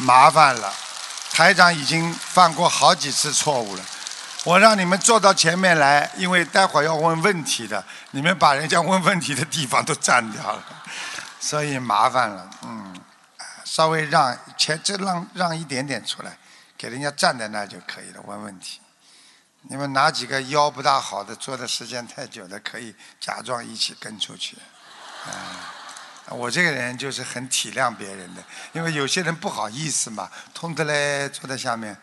麻烦了，台长已经犯过好几次错误了。我让你们坐到前面来，因为待会儿要问问题的，你们把人家问问题的地方都占掉了，所以麻烦了。嗯，稍微让前这让让一点点出来，给人家站在那就可以了，问问题。你们哪几个腰不大好的，坐的时间太久的，可以假装一起跟出去。啊，我这个人就是很体谅别人的，因为有些人不好意思嘛，痛的嘞，坐在下面，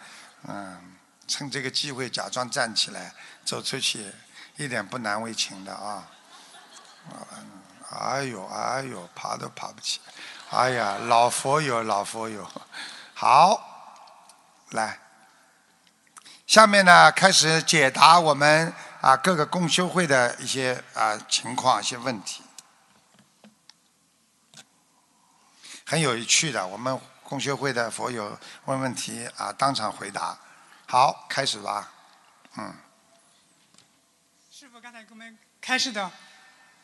嗯。趁这个机会假装站起来走出去，一点不难为情的啊！哎呦哎呦，爬都爬不起来！哎呀，老佛友老佛友，好，来，下面呢开始解答我们啊各个共修会的一些啊情况、一些问题，很有趣的。我们共修会的佛友问问题啊，当场回答。好，开始吧。嗯。师傅刚才给我们开示的，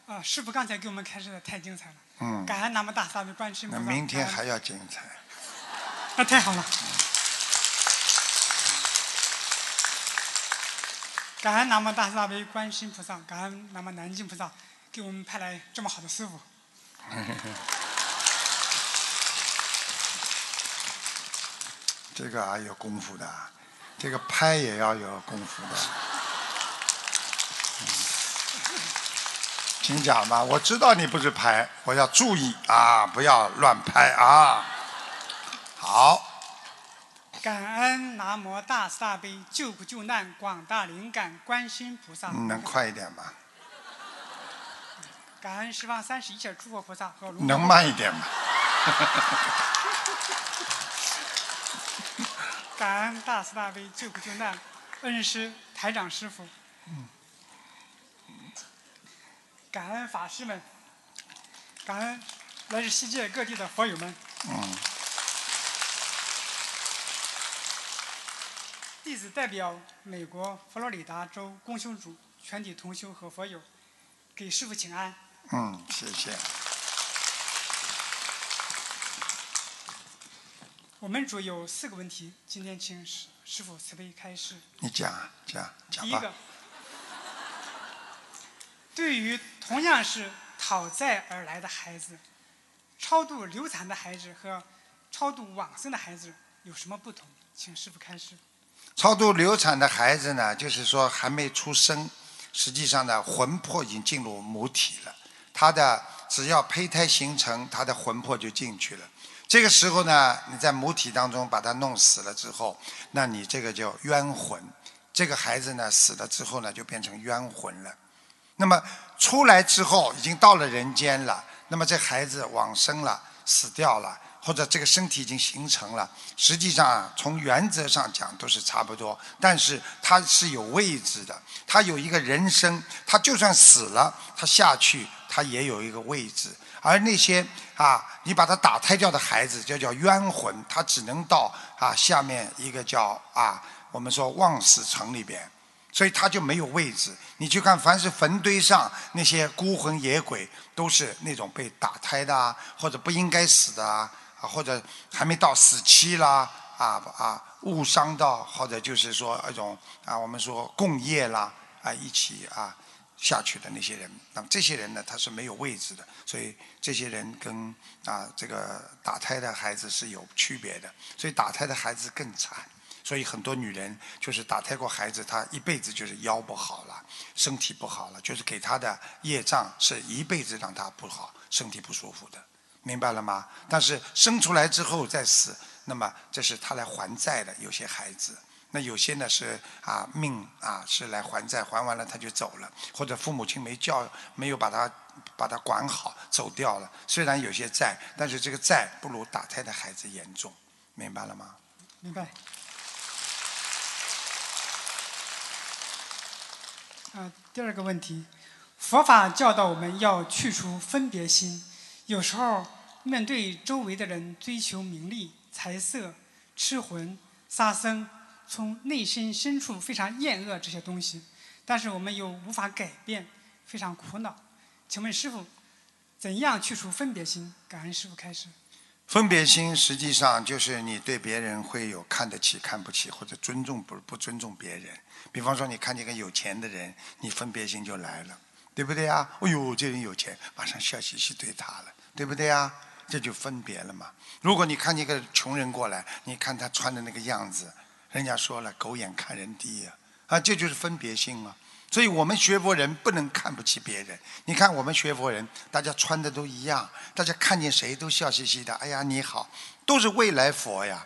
啊，师傅刚才给我们开示的太精彩了。嗯。感恩南无大慈大悲观世音菩萨。那明天还要精彩。那太好了。感恩南无大慈大悲观世音菩萨，感恩南无南京菩萨，给我们派来这么好的师傅。这个啊，有功夫的。这个拍也要有功夫的，请讲吧。我知道你不是拍，我要注意啊，不要乱拍啊。好。感恩南无大慈大悲救苦救难广大灵感观世音菩萨。能快一点吗？感恩十方三世一切诸佛菩萨和能慢一点吗？感恩大慈大悲救苦救难恩师台长师傅，感恩法师们，感恩来自世界各地的佛友们。弟子代表美国佛罗里达州公修组全体同修和佛友，给师傅请安。嗯，谢谢。我们组有四个问题，今天请师师傅慈悲开示。你讲讲讲第一个，对于同样是讨债而来的孩子，超度流产的孩子和超度往生的孩子有什么不同？请师傅开示。超度流产的孩子呢，就是说还没出生，实际上呢魂魄已经进入母体了，他的只要胚胎形成，他的魂魄就进去了。这个时候呢，你在母体当中把他弄死了之后，那你这个叫冤魂。这个孩子呢死了之后呢，就变成冤魂了。那么出来之后已经到了人间了，那么这孩子往生了，死掉了，或者这个身体已经形成了，实际上从原则上讲都是差不多，但是他是有位置的，他有一个人生，他就算死了，他下去他也有一个位置。而那些啊，你把他打胎掉的孩子，就叫冤魂，他只能到啊下面一个叫啊，我们说望死城里边，所以他就没有位置。你去看，凡是坟堆上那些孤魂野鬼，都是那种被打胎的啊，或者不应该死的啊，或者还没到死期啦，啊啊误伤到，或者就是说一种啊，我们说共业啦，啊一起啊。下去的那些人，那么这些人呢，他是没有位置的，所以这些人跟啊这个打胎的孩子是有区别的，所以打胎的孩子更惨，所以很多女人就是打胎过孩子，她一辈子就是腰不好了，身体不好了，就是给她的业障是一辈子让她不好，身体不舒服的，明白了吗？但是生出来之后再死，那么这是她来还债的，有些孩子。那有些呢是啊命啊是来还债，还完了他就走了，或者父母亲没教，没有把他把他管好，走掉了。虽然有些债，但是这个债不如打胎的孩子严重，明白了吗？明白。啊，第二个问题，佛法教导我们要去除分别心，有时候面对周围的人追求名利、财色、吃荤、杀生。从内心深处非常厌恶这些东西，但是我们又无法改变，非常苦恼。请问师傅，怎样去除分别心？感恩师傅开始。分别心实际上就是你对别人会有看得起、看不起，或者尊重不不尊重别人。比方说，你看见个有钱的人，你分别心就来了，对不对啊？哎呦，这人有钱，马上笑嘻嘻对他了，对不对啊？这就分别了嘛。如果你看见个穷人过来，你看他穿的那个样子，人家说了，狗眼看人低呀，啊，这就是分别心嘛。所以我们学佛人不能看不起别人。你看我们学佛人，大家穿的都一样，大家看见谁都笑嘻嘻的。哎呀，你好，都是未来佛呀。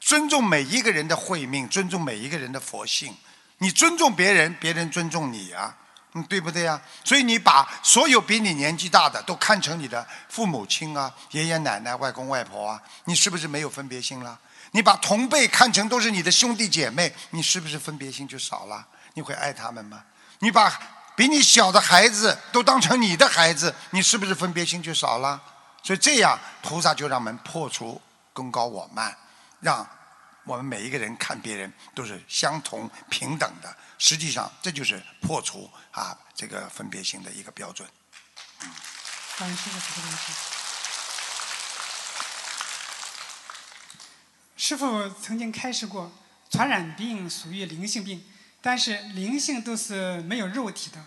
尊重每一个人的慧命，尊重每一个人的佛性。你尊重别人，别人尊重你啊，嗯，对不对呀？所以你把所有比你年纪大的都看成你的父母亲啊、爷爷奶奶、外公外婆啊，你是不是没有分别心了？你把同辈看成都是你的兄弟姐妹，你是不是分别心就少了？你会爱他们吗？你把比你小的孩子都当成你的孩子，你是不是分别心就少了？所以这样，菩萨就让我们破除功高我慢，让我们每一个人看别人都是相同平等的。实际上，这就是破除啊这个分别心的一个标准。嗯感师傅。曾经开示过，传染病属于灵性病。但是灵性都是没有肉体的，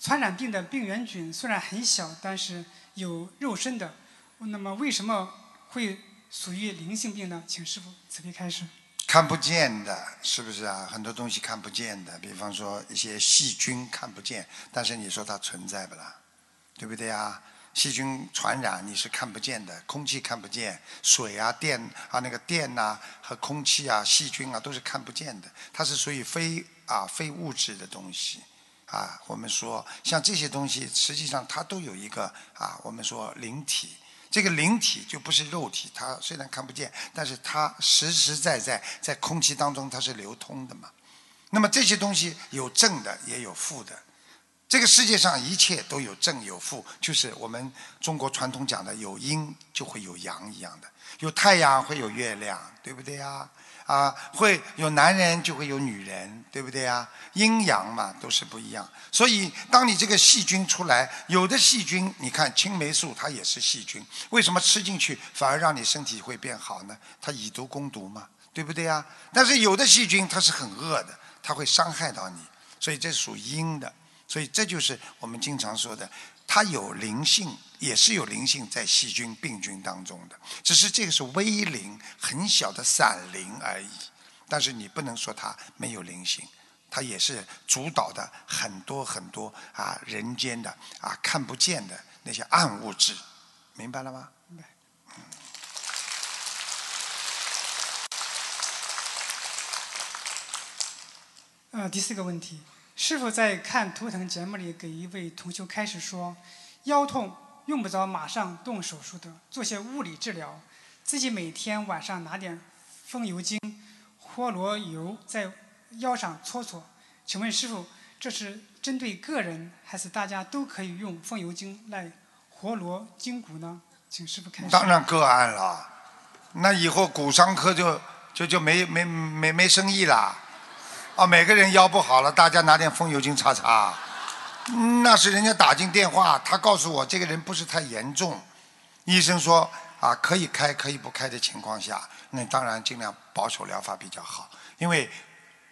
传染病的病原菌虽然很小，但是有肉身的。那么为什么会属于灵性病呢？请师傅慈悲开示。看不见的，是不是啊？很多东西看不见的，比方说一些细菌看不见，但是你说它存在不啦？对不对啊？细菌传染你是看不见的，空气看不见，水啊、电啊、那个电呐和空气啊、细菌啊都是看不见的，它是属于非。啊，非物质的东西，啊，我们说像这些东西，实际上它都有一个啊，我们说灵体。这个灵体就不是肉体，它虽然看不见，但是它实实在在在空气当中它是流通的嘛。那么这些东西有正的也有负的，这个世界上一切都有正有负，就是我们中国传统讲的有阴就会有阳一样的，有太阳会有月亮，对不对呀？啊，会有男人就会有女人，对不对呀？阴阳嘛都是不一样。所以，当你这个细菌出来，有的细菌，你看青霉素它也是细菌，为什么吃进去反而让你身体会变好呢？它以毒攻毒嘛，对不对呀？但是有的细菌它是很恶的，它会伤害到你，所以这属阴的。所以这就是我们经常说的。它有灵性，也是有灵性在细菌、病菌当中的，只是这个是微灵、很小的散灵而已。但是你不能说它没有灵性，它也是主导的很多很多啊人间的啊看不见的那些暗物质，明白了吗？明白。呃，第四个问题。师傅在看图腾节目里给一位同修开始说，腰痛用不着马上动手术的，做些物理治疗，自己每天晚上拿点风油精、活络油在腰上搓搓。请问师傅，这是针对个人，还是大家都可以用风油精来活络筋骨呢？请师傅开始。当然个案了，那以后骨伤科就就就没没没没生意了。啊，每个人腰不好了，大家拿点风油精擦擦。那是人家打进电话，他告诉我这个人不是太严重，医生说啊可以开可以不开的情况下，那当然尽量保守疗法比较好。因为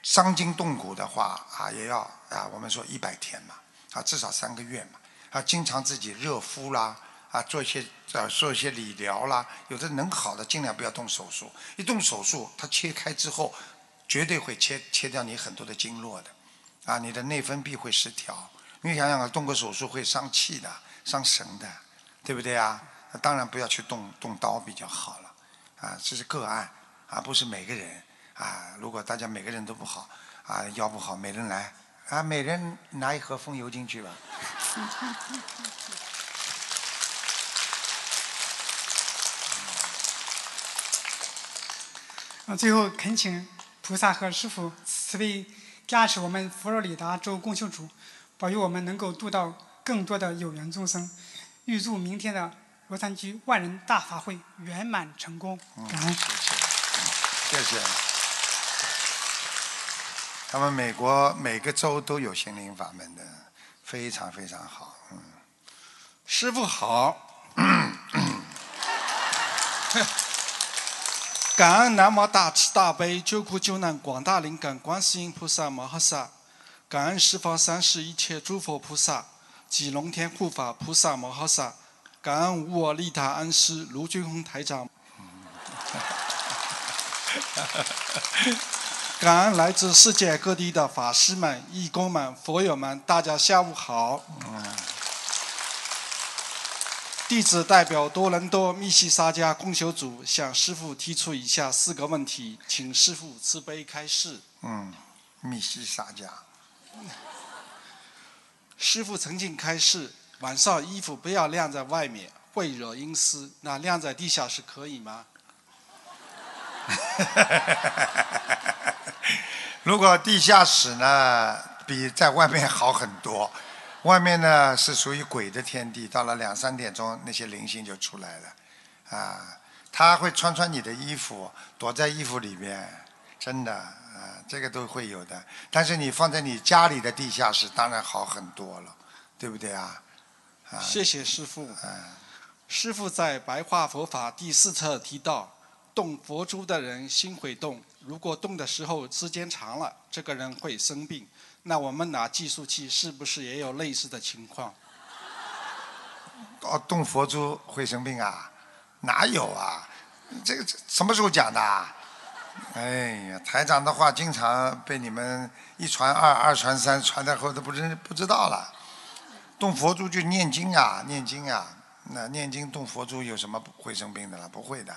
伤筋动骨的话啊，也要啊我们说一百天嘛，啊至少三个月嘛，啊经常自己热敷啦，啊做一些啊做一些理疗啦，有的能好的尽量不要动手术，一动手术它切开之后。绝对会切切掉你很多的经络的，啊，你的内分泌会失调。你想想啊，动个手术会伤气的、伤神的，对不对啊？当然不要去动动刀比较好了，啊，这是个案，啊，不是每个人，啊，如果大家每个人都不好，啊，腰不好，每人来，啊，每人拿一盒风油精去吧。啊，最后恳请。菩萨和师父慈悲加持我们佛罗里达州共修组，保佑我们能够度到更多的有缘众生。预祝明天的罗山居万人大法会圆满成功。感恩。谢谢。谢谢。他们美国每个州都有心灵法门的，非常非常好。嗯，师傅好。感恩南无大慈大悲救苦救难广大灵感观世音菩萨摩诃萨，感恩十方三世一切诸佛菩萨及龙天护法菩萨摩诃萨，感恩无我利他恩师卢俊宏台长，感恩来自世界各地的法师们、义工们、佛友们，大家下午好。弟子代表多伦多密西沙加共修组向师父提出以下四个问题，请师父慈悲开示。嗯，密西沙加。师父曾经开示，晚上衣服不要晾在外面，会惹阴湿。那晾在地下室可以吗？如果地下室呢，比在外面好很多。外面呢是属于鬼的天地，到了两三点钟，那些灵性就出来了，啊，他会穿穿你的衣服，躲在衣服里面，真的，啊，这个都会有的。但是你放在你家里的地下室，当然好很多了，对不对啊？啊，谢谢师傅。啊。师傅在《白话佛法》第四册提到，动佛珠的人心会动，如果动的时候时间长了，这个人会生病。那我们拿计数器是不是也有类似的情况？哦，动佛珠会生病啊？哪有啊？这个什么时候讲的？哎呀，台长的话经常被你们一传二，二传三，传到后都不知不知道了。动佛珠就念经啊，念经啊。那念经动佛珠有什么会生病的了？不会的。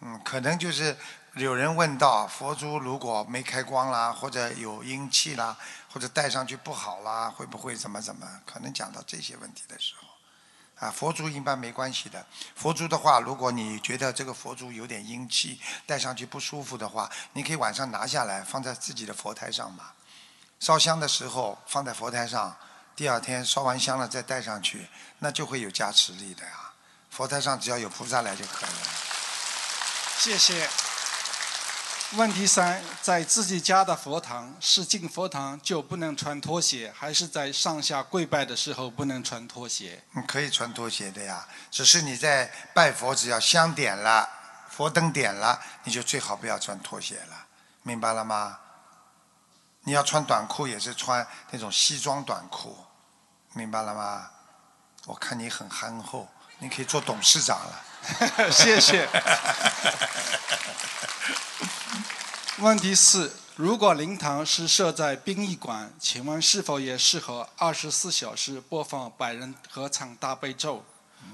嗯，可能就是有人问到佛珠如果没开光啦，或者有阴气啦，或者戴上去不好啦，会不会怎么怎么？可能讲到这些问题的时候，啊，佛珠一般没关系的。佛珠的话，如果你觉得这个佛珠有点阴气，戴上去不舒服的话，你可以晚上拿下来放在自己的佛台上嘛。烧香的时候放在佛台上，第二天烧完香了再戴上去，那就会有加持力的呀。佛台上只要有菩萨来就可以了。谢谢。问题三，在自己家的佛堂，是进佛堂就不能穿拖鞋，还是在上下跪拜的时候不能穿拖鞋？你，可以穿拖鞋的呀，只是你在拜佛，只要香点了，佛灯点了，你就最好不要穿拖鞋了，明白了吗？你要穿短裤也是穿那种西装短裤，明白了吗？我看你很憨厚，你可以做董事长了。谢谢。问题四：如果灵堂是设在殡仪馆，请问是否也适合二十四小时播放百人合唱大悲咒，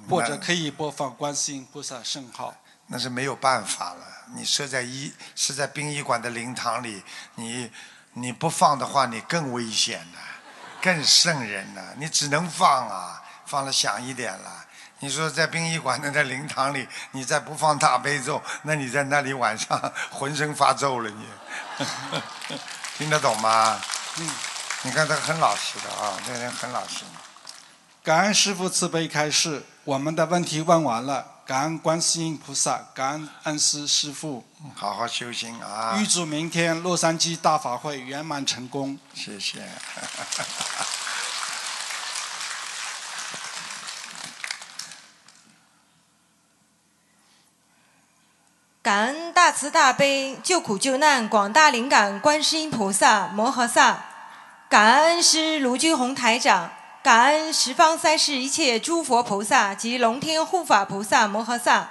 或者可以播放观世音菩萨圣号？那是没有办法了。你设在一是在殡仪馆的灵堂里，你你不放的话，你更危险了，更瘆人了。你只能放啊，放了响一点了。你说在殡仪馆的在灵堂里，你再不放大悲咒，那你在那里晚上 浑身发皱了，你 听得懂吗？嗯，你看他很老实的啊，那人很老实。感恩师父慈悲开示，我们的问题问完了。感恩观世音菩萨，感恩恩师师父。好好修行啊！预祝明天洛杉矶大法会圆满成功。谢谢。感恩大慈大悲救苦救难广大灵感观世音菩萨摩诃萨，感恩师卢军宏台长，感恩十方三世一切诸佛菩萨及龙天护法菩萨摩诃萨，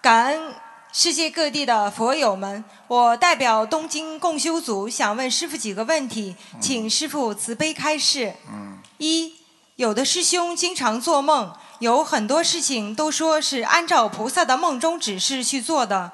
感恩世界各地的佛友们。我代表东京共修组想问师傅几个问题，请师傅慈悲开示。一，有的师兄经常做梦，有很多事情都说是按照菩萨的梦中指示去做的。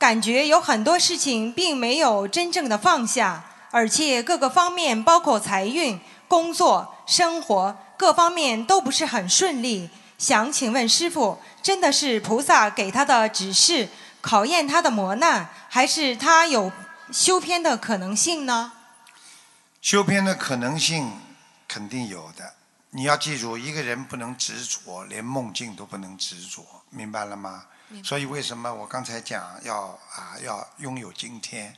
感觉有很多事情并没有真正的放下，而且各个方面，包括财运、工作、生活各方面都不是很顺利。想请问师傅，真的是菩萨给他的指示，考验他的磨难，还是他有修偏的可能性呢？修偏的可能性肯定有的。你要记住，一个人不能执着，连梦境都不能执着，明白了吗？所以为什么我刚才讲要啊要拥有今天，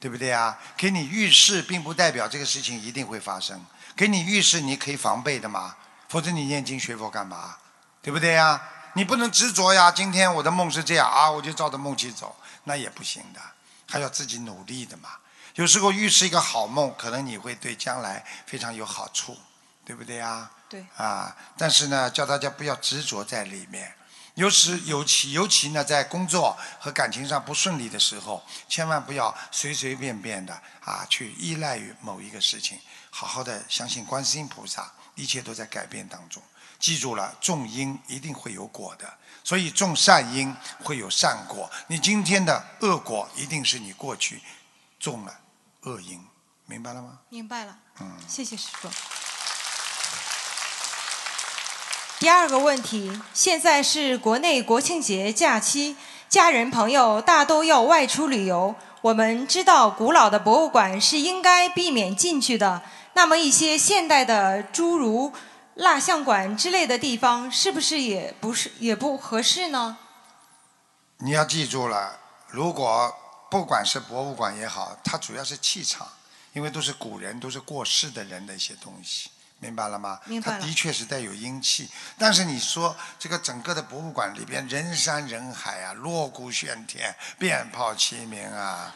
对不对啊？给你预示，并不代表这个事情一定会发生。给你预示，你可以防备的嘛，否则你念经学佛干嘛？对不对呀？你不能执着呀。今天我的梦是这样啊，我就照着梦去走，那也不行的，还要自己努力的嘛。有时候预示一个好梦，可能你会对将来非常有好处，对不对呀？对。啊，但是呢，叫大家不要执着在里面。有时尤其尤其呢，在工作和感情上不顺利的时候，千万不要随随便便的啊去依赖于某一个事情，好好的相信观世音菩萨，一切都在改变当中。记住了，种因一定会有果的，所以种善因会有善果。你今天的恶果，一定是你过去种了恶因，明白了吗？明白了。嗯。谢谢师傅。第二个问题，现在是国内国庆节假期，家人朋友大都要外出旅游。我们知道，古老的博物馆是应该避免进去的。那么，一些现代的，诸如蜡像馆之类的地方，是不是也不是也不合适呢？你要记住了，如果不管是博物馆也好，它主要是气场，因为都是古人，都是过世的人的一些东西。明白了吗？明白它的确是带有阴气，但是你说这个整个的博物馆里边人山人海啊，锣鼓喧天，鞭炮齐鸣啊，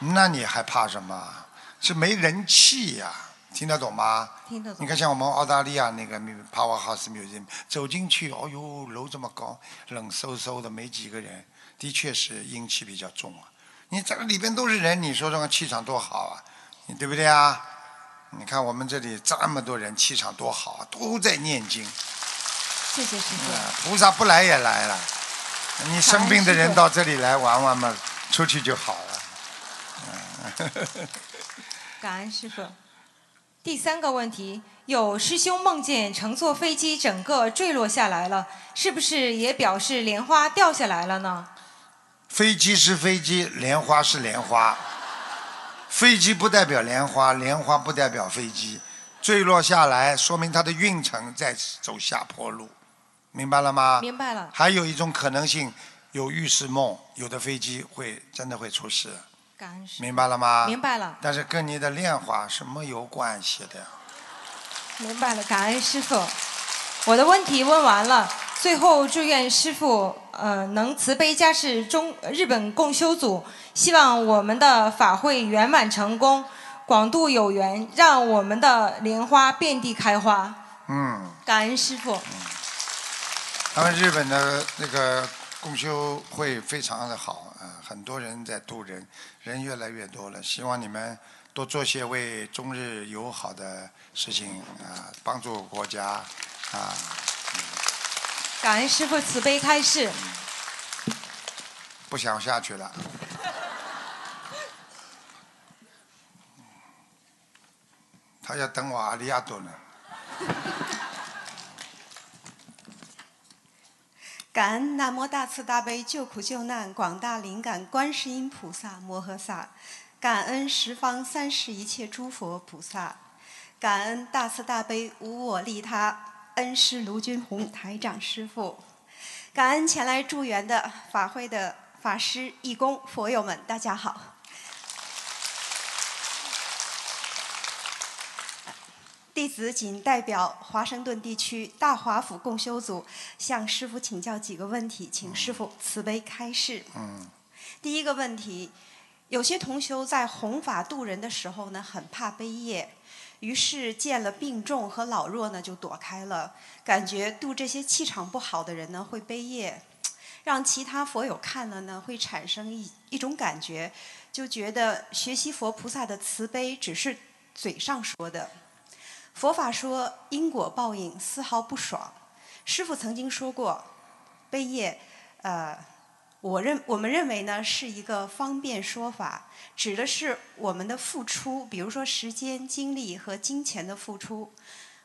那你还怕什么？是没人气呀，听得懂吗？听得懂。你看像我们澳大利亚那个 Powerhouse Museum，走进去，哦呦，楼这么高，冷飕飕的，没几个人，的确是阴气比较重啊。你这个里边都是人，你说这个气场多好啊，你对不对啊？你看我们这里这么多人，气场多好啊，都在念经。谢谢师傅。菩萨不来也来了，你生病的人到这里来玩玩嘛，出去就好了。感恩师傅。第三个问题，有师兄梦见乘坐飞机整个坠落下来了，是不是也表示莲花掉下来了呢？飞机是飞机，莲花是莲花。飞机不代表莲花，莲花不代表飞机，坠落下来说明它的运程在走下坡路，明白了吗？明白了。还有一种可能性，有预示梦，有的飞机会真的会出事。感恩师。明白了吗？明白了。但是跟你的炼化是没有关系的。明白了，感恩师傅。我的问题问完了，最后祝愿师傅呃能慈悲加持中日本共修组。希望我们的法会圆满成功，广度有缘，让我们的莲花遍地开花。嗯。感恩师傅。他们日本的那个共修会非常的好啊，很多人在度人，人越来越多了。希望你们多做些为中日友好的事情啊，帮助国家啊。感恩师傅慈悲开示。不想下去了。他要等我阿里亚多呢。感恩南无大慈大悲救苦救难广大灵感观世音菩萨摩诃萨，感恩十方三世一切诸佛菩萨，感恩大慈大悲无我利他恩师卢军宏台长师傅，感恩前来助缘的法会的法师义工佛友们，大家好。弟子仅代表华盛顿地区大华府共修组向师傅请教几个问题，请师傅慈悲开示。嗯。第一个问题，有些同修在弘法度人的时候呢，很怕悲业，于是见了病重和老弱呢就躲开了，感觉度这些气场不好的人呢会悲业，让其他佛友看了呢会产生一一种感觉，就觉得学习佛菩萨的慈悲只是嘴上说的。佛法说因果报应丝毫不爽。师傅曾经说过，悲业，呃，我认我们认为呢是一个方便说法，指的是我们的付出，比如说时间、精力和金钱的付出。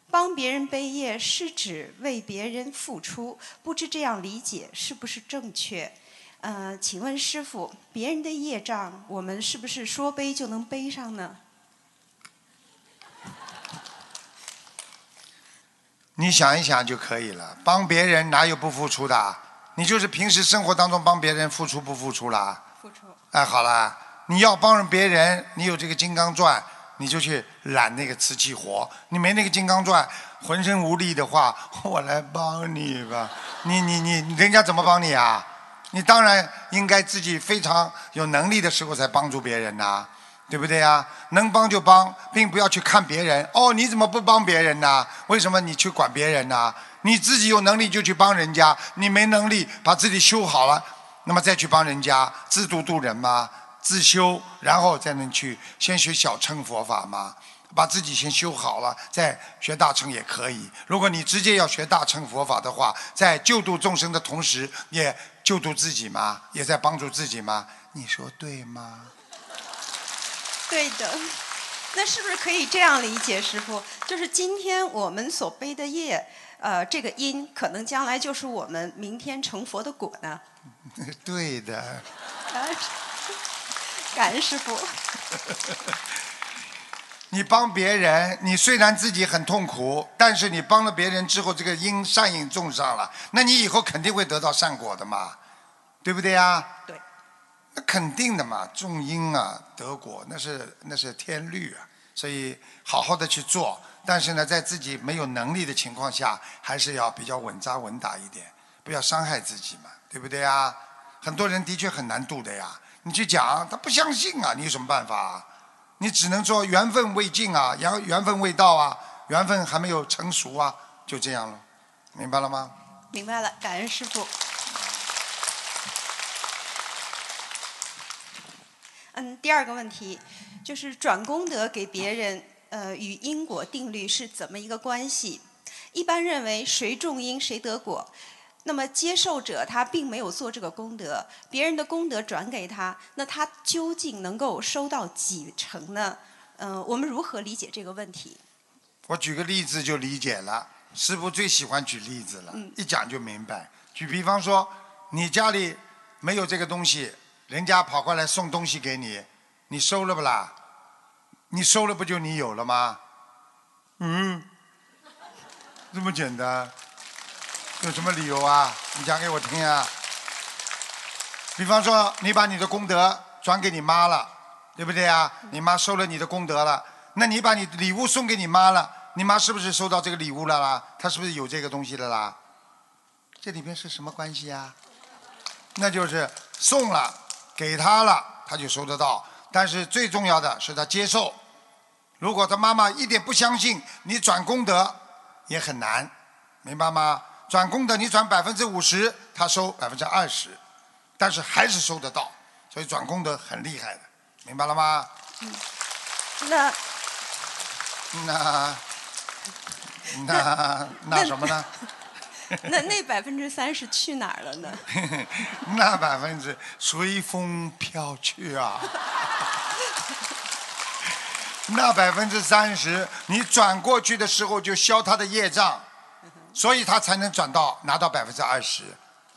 帮别人背业是指为别人付出，不知这样理解是不是正确？呃，请问师傅，别人的业障，我们是不是说背就能背上呢？你想一想就可以了，帮别人哪有不付出的？你就是平时生活当中帮别人付出不付出啦？付出。哎，好啦，你要帮别人，你有这个金刚钻，你就去揽那个瓷器活；你没那个金刚钻，浑身无力的话，我来帮你吧。你你你，人家怎么帮你啊？你当然应该自己非常有能力的时候才帮助别人呐、对不对呀？能帮就帮，并不要去看别人。哦，你怎么不帮别人呢？为什么你去管别人呢？你自己有能力就去帮人家，你没能力把自己修好了，那么再去帮人家，自度度人嘛，自修，然后再能去先学小乘佛法嘛。把自己先修好了，再学大乘也可以。如果你直接要学大乘佛法的话，在救度众生的同时，也救度自己嘛，也在帮助自己嘛。你说对吗？对的。那是不是可以这样理解，师傅？就是今天我们所背的业，呃，这个因，可能将来就是我们明天成佛的果呢？对的。感恩师傅。你帮别人，你虽然自己很痛苦，但是你帮了别人之后，这个因善因种上了，那你以后肯定会得到善果的嘛，对不对呀？对。那肯定的嘛，种因啊得果，那是那是天律啊，所以好好的去做。但是呢，在自己没有能力的情况下，还是要比较稳扎稳打一点，不要伤害自己嘛，对不对呀？很多人的确很难度的呀，你去讲他不相信啊，你有什么办法？你只能说缘分未尽啊，缘缘分未到啊，缘分还没有成熟啊，就这样了，明白了吗？明白了，感恩师傅。嗯，第二个问题就是转功德给别人，呃，与因果定律是怎么一个关系？一般认为谁种因谁得果，那么接受者他并没有做这个功德，别人的功德转给他，那他究竟能够收到几成呢？嗯、我们如何理解这个问题？我举个例子就理解了。师傅最喜欢举例子了，一讲就明白。举比方说，你家里没有这个东西，人家跑过来送东西给你，你收了不啦？你收了不就你有了吗？嗯，这么简单，有什么理由啊？你讲给我听啊。比方说，你把你的功德转给你妈了，对不对啊？你妈收了你的功德了，那你把你礼物送给你妈了，你妈是不是收到这个礼物了啦？她是不是有这个东西了啦？这里边是什么关系呀？那就是送了，给她了，她就收得到。但是最重要的是她接受。如果他妈妈一点不相信，你转功德也很难，明白吗？转功德你转百分之五十，他收百分之二十，但是还是收得到，所以转功德很厉害的，明白了吗？嗯那那那那什么呢？那那百分之三十去哪儿了呢？那百分之随风飘去啊！那百分之三十，你转过去的时候就消他的业障，所以他才能转到拿到百分之二十，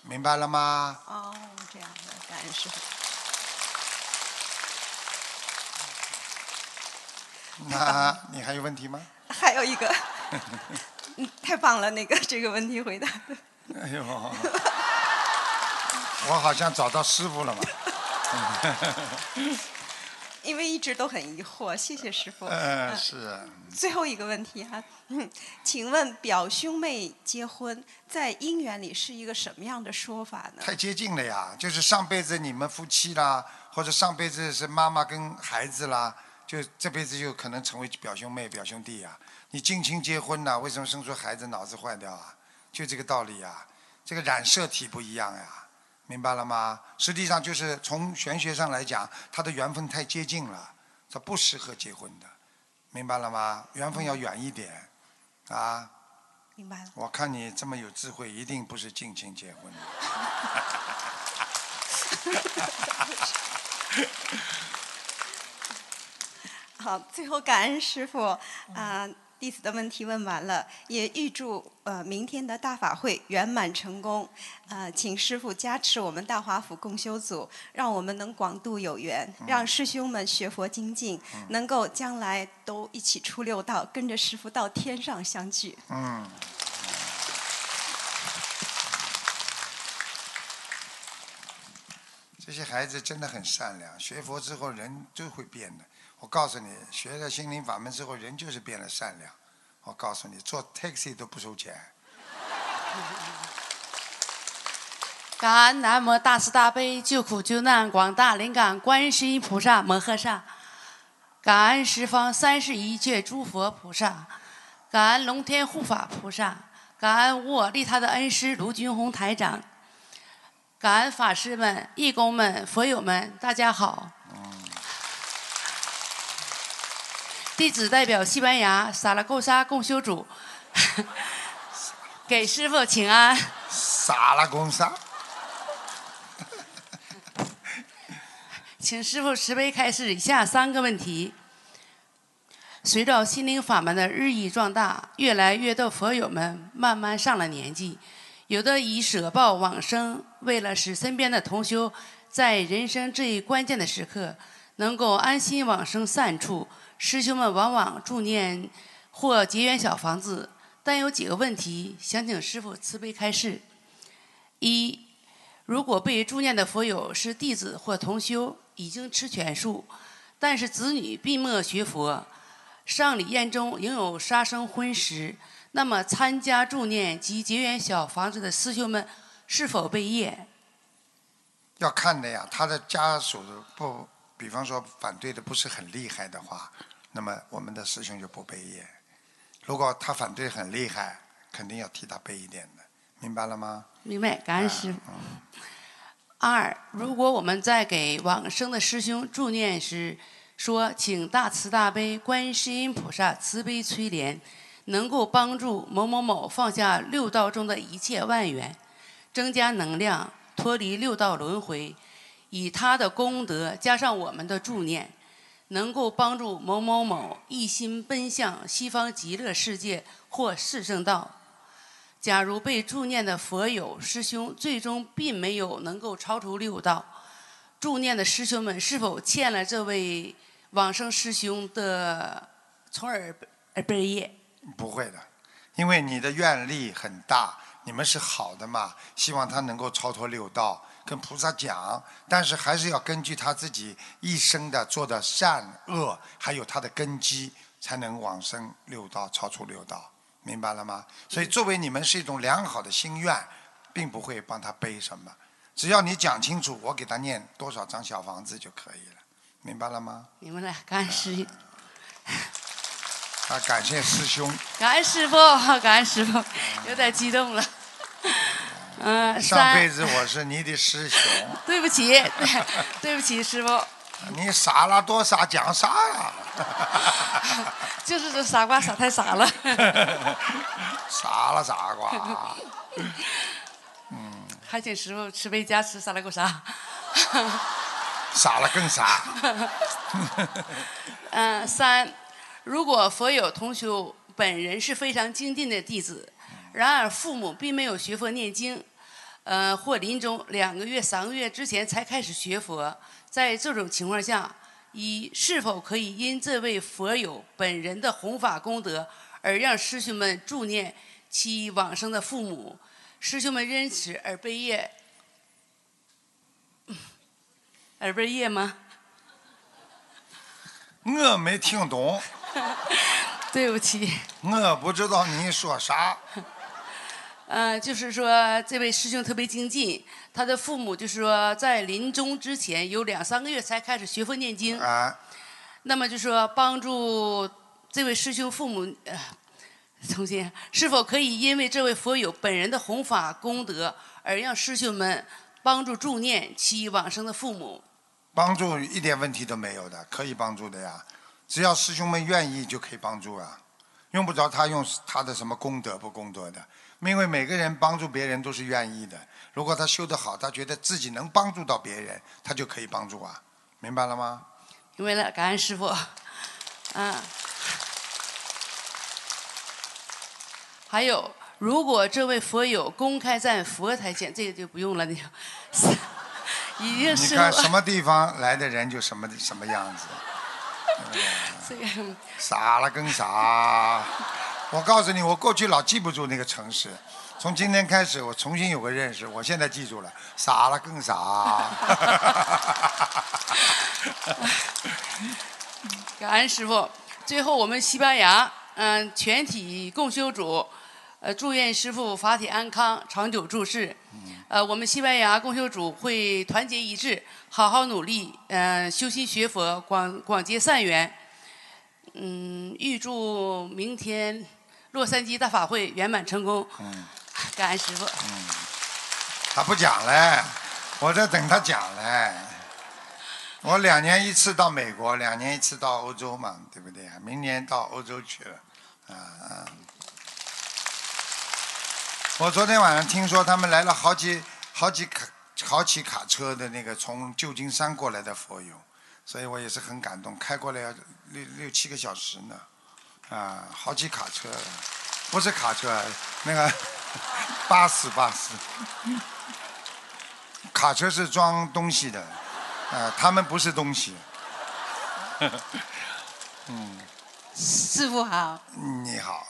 明白了吗？哦，这样的，感恩师傅。那 你还有问题吗？还有一个，嗯，太棒了，那个这个问题回答的。哎呦，我好像找到师傅了嘛。因为一直都很疑惑，谢谢师傅。呃，是。最后一个问题哈、嗯，请问表兄妹结婚在姻缘里是一个什么样的说法呢？太接近了呀，就是上辈子你们夫妻啦，或者上辈子是妈妈跟孩子啦，就这辈子就可能成为表兄妹、表兄弟呀。你近亲结婚呐，为什么生出孩子脑子坏掉啊？就这个道理呀，这个染色体不一样呀，明白了吗？实际上就是从玄学上来讲，他的缘分太接近了，他不适合结婚的，明白了吗？缘分要远一点，啊。明白了。我看你这么有智慧，一定不是近亲结婚的。好，最后感恩师傅啊、弟子的问题问完了，也预祝呃明天的大法会圆满成功。呃，请师父加持我们大华府共修组，让我们能广度有缘，让师兄们学佛精进，能够将来都一起出六道，跟着师父到天上相聚。嗯。这些孩子真的很善良，学佛之后人就会变的。我告诉你，学了心灵法门之后，人就是变得善良。我告诉你，坐 taxi 都不收钱。感恩南无大慈大悲救苦救难广大灵感观世音菩萨摩诃萨，感恩十方三世一切诸佛菩萨，感恩龙天护法菩萨，感恩无我利他的恩师卢军宏台长，感恩法师们、义工们、佛友们，大家好。弟子代表西班牙萨拉贡萨共修主，给师傅请安。萨拉贡萨，请师傅慈悲开示以下三个问题。随着心灵法门的日益壮大，越来越多佛友们慢慢上了年纪，有的以舍报往生，为了使身边的同修在人生这一关键的时刻能够安心往生善处，师兄们往往助念或结缘小房子，但有几个问题想请师傅慈悲开示。一，如果被助念的佛友是弟子或同修，已经吃全素，但是子女闭目学佛，丧礼宴中仍有杀生荤食，那么参加助念及结缘小房子的师兄们是否被业？要看的呀，他的家属不，比方说反对的不是很厉害的话，那么我们的师兄就不背业。如果他反对很厉害，肯定要替他背一点的，明白了吗？明白，感恩师父。二，如果我们在给往生的师兄助念时，说请大慈大悲观世音菩萨慈悲催怜，能够帮助某某某放下六道中的一切万缘，增加能量，脱离六道轮回，以他的功德加上我们的助念，能够帮助某某某一心奔向西方极乐世界或四圣道。假如被助念的佛友师兄最终并没有能够超出六道，助念的师兄们是否欠了这位往生师兄的从而而背业？不会的，因为你的愿力很大，你们是好的嘛，希望他能够超脱六道，跟菩萨讲，但是还是要根据他自己一生的做的善恶，还有他的根基，才能往生六道，超出六道，明白了吗？所以作为你们是一种良好的心愿，并不会帮他背什么，只要你讲清楚，我给他念多少张小房子就可以了，明白了吗？明白了，感恩师，啊，感谢师兄。感恩师傅，感恩师傅，有点激动了。嗯，上辈，子我是你的师兄，对不起，对对不起，师傅，你傻了多傻讲啥呀？就是这傻瓜傻太傻了。傻了傻瓜。嗯还请师傅慈悲加持，傻了个啥？傻了更傻。嗯，三，如果佛有同修本人是非常精进的弟子，然而父母并没有学佛念经，呃，或临终两个月、三个月之前才开始学佛，在这种情况下，一是否可以因这位佛友本人的弘法功德，而让师兄们助念其往生的父母，师兄们因此而悲业，而悲业吗？我没听懂，对不起。我不知道你说啥。呃，就是说这位师兄特别精进，他的父母就是说在临终之前有两三个月才开始学佛念经，啊，那么就说帮助这位师兄父母，呃，重新是否可以因为这位佛友本人的弘法功德，而让师兄们帮助助念其往生的父母？帮助一点问题都没有的，可以帮助的呀。只要师兄们愿意就可以帮助啊，用不着他用他的什么功德不功德的，因为每个人帮助别人都是愿意的。如果他修得好，他觉得自己能帮助到别人，他就可以帮助啊，明白了吗？明白了，感恩师傅。嗯。还有，如果这位佛友公开在佛台前，这个就不用了，你就 已经你是看什么地方来的人就什么什么样子，这个傻了更傻。我告诉你，我过去老记不住那个城市，从今天开始我重新有个认识，我现在记住了，傻了更傻。感恩师傅。最后，我们西班牙嗯、全体共修组，呃，祝愿师傅法体安康，长久住世。呃，我们西班牙共修组会团结一致，好好努力，嗯、修心学佛，广广结善缘。嗯，预祝明天洛杉矶大法会圆满成功。嗯 感恩师傅。他不讲嘞，我在等他讲嘞。我两年一次到美国，两年一次到欧洲嘛，对不对？明年到欧洲去了，啊啊！我昨天晚上听说他们来了好几好几卡好几卡车的那个从旧金山过来的佛友，所以我也是很感动，开过来要六六七个小时呢，啊，好几卡车，不是卡车，那个 巴士巴士。卡车是装东西的，啊、他们不是东西。嗯，师傅好，你好，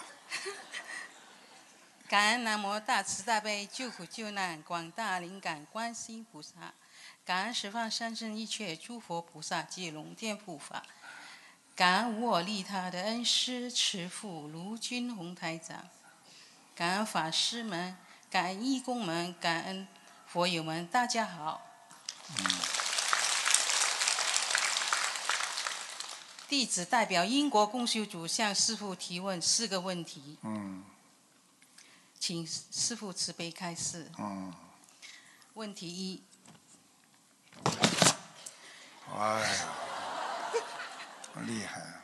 感恩南无大慈大悲救苦救难广大灵感观世音菩萨，感恩十方三圣一切诸佛菩萨及龙天护法，感恩无我利他的恩师慈父卢军宏台长，感恩法师们，感恩义工们，感恩佛友们，大家好。弟子代表英国共修组向师父提问四个问题。嗯请师傅慈悲开示。嗯，问题一：哎，厉害，啊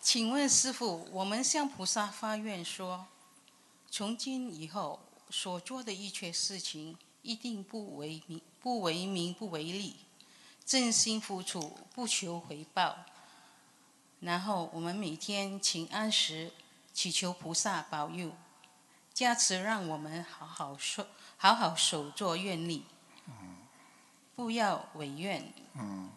请问师傅，我们向菩萨发愿说，从今以后所做的一切事情，一定不为名、不为名、不为利，真心付出，不求回报。然后我们每天请安时，祈求菩萨保佑、加持，让我们好好守、好好守做愿力，不要违愿。嗯，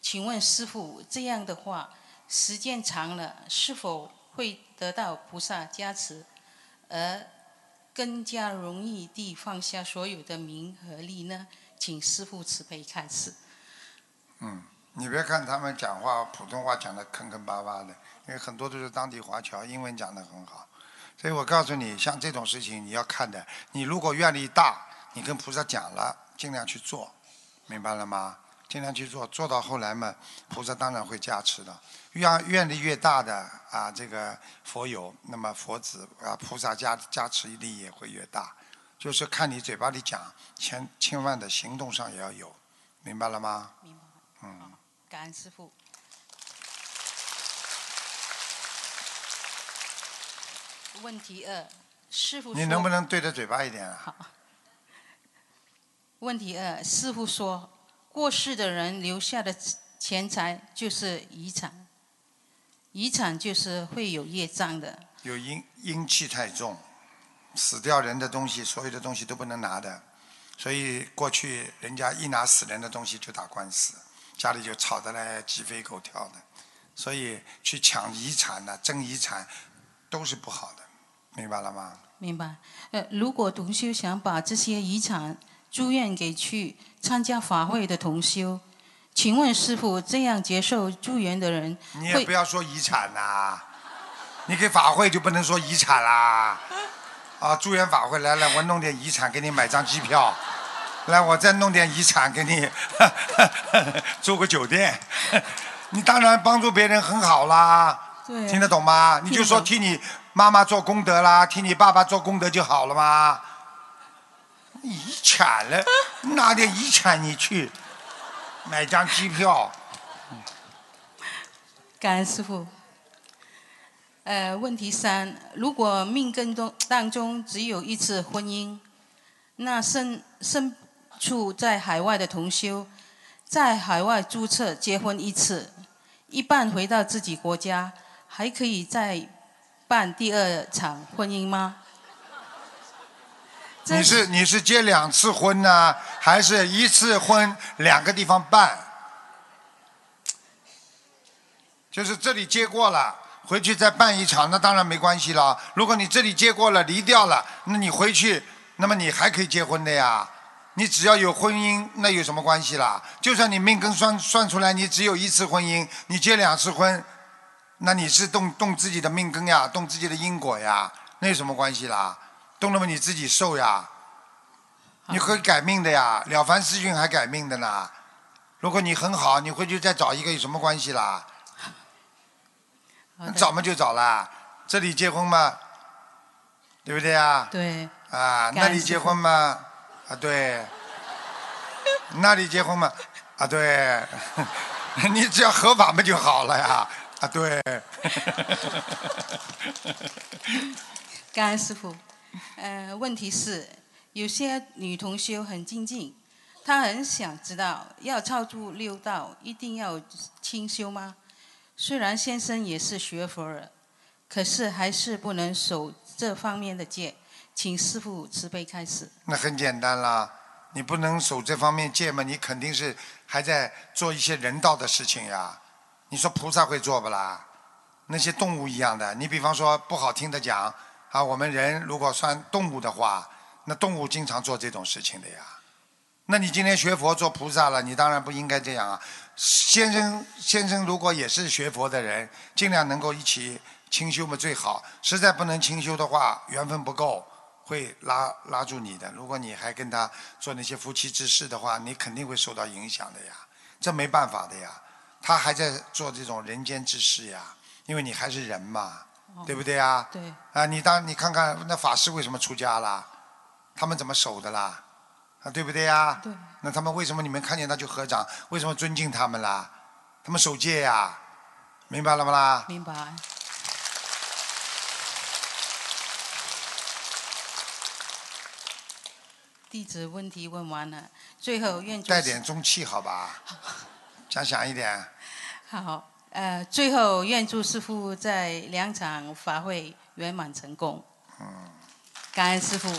请问师傅，这样的话，时间长了，是否会得到菩萨加持，而更加容易地放下所有的名和利呢？请师傅慈悲开示。嗯，你别看他们讲话普通话讲的坑坑巴巴的，因为很多都是当地华侨，英文讲的很好。所以我告诉你，像这种事情你要看的，你如果愿力大，你跟菩萨讲了，尽量去做，明白了吗？尽量去做，做到后来嘛，菩萨当然会加持的。愿愿力越大的啊，这个佛友，那么佛子啊，菩萨加加持力也会越大。就是看你嘴巴里讲，千千万的行动上也要有，明白了吗？明白。嗯。感恩师傅。问题二，师傅你能不能对着嘴巴一点啊？好。问题二，师傅说，过世的人留下的钱财就是遗产，遗产就是会有业障的。有阴阴气太重，死掉人的东西，所有的东西都不能拿的，所以过去人家一拿死人的东西就打官司，家里就吵得来鸡飞狗跳的，所以去抢遗产呢、争遗产都是不好的，明白了吗？明白。呃，如果同修想把这些遗产祝愿给去参加法会的同修，请问师傅，这样接受住院的人你也不要说遗产呐、你给法会就不能说遗产啦。啊，住院法会来来，我弄点遗产给你买张机票，来我再弄点遗产给你 住个酒店，你当然帮助别人很好啦。对听得懂吗？你就说替你妈妈做功德啦，替你爸爸做功德就好了嘛。遗产了，拿点遗产你去买张机票。感恩师傅。呃，问题三：如果命根中当中只有一次婚姻，那身身处在海外的同修，在海外注册结婚一次，一半回到自己国家，还可以再办第二场婚姻吗？你是你是结两次婚呢，还是一次婚两个地方办？就是这里结过了，回去再办一场，那当然没关系了。如果你这里结过了离掉了，那你回去，那么你还可以结婚的呀。你只要有婚姻，那有什么关系啦？就算你命根算算出来，你只有一次婚姻，你结两次婚，那你是动动自己的命根呀，动自己的因果呀，那有什么关系啦？动了嘛你自己受呀，你会改命的呀，了凡四训还改命的呢。如果你很好，你回去再找一个有什么关系啦？找嘛就找啦，这里结婚嘛，对不对啊？对，啊，那里结婚嘛，啊对，那里结婚嘛，啊对，你只要合法嘛就好了呀，啊对。感恩师傅。呃，问题是有些女同修很精进，她很想知道要超出六道一定要清修吗？虽然先生也是学佛人，可是还是不能守这方面的戒，请师傅慈悲开示。那很简单啦，你不能守这方面戒嘛，你肯定是还在做一些人道的事情呀。你说菩萨会做不啦？那些动物一样的，你比方说不好听的讲啊，我们人如果算动物的话，那动物经常做这种事情的呀。那你今天学佛做菩萨了，你当然不应该这样啊。先生，先生如果也是学佛的人，尽量能够一起清修嘛最好。实在不能清修的话，缘分不够，会拉拉住你的。如果你还跟他做那些夫妻之事的话，你肯定会受到影响的呀。这没办法的呀，他还在做这种人间之事呀，因为你还是人嘛，对不对啊？对，啊，你当你看看那法师为什么出家啦？他们怎么守的啦？啊，对不对呀？对。那他们为什么你们看见他就合掌？为什么尊敬他们啦？他们守戒呀，明白了吗啦？明白。弟子问题问完了，最后愿主带点中气好吧？讲响一点。好，呃，最后愿祝师傅在两场法会圆满成功。嗯。感恩师傅。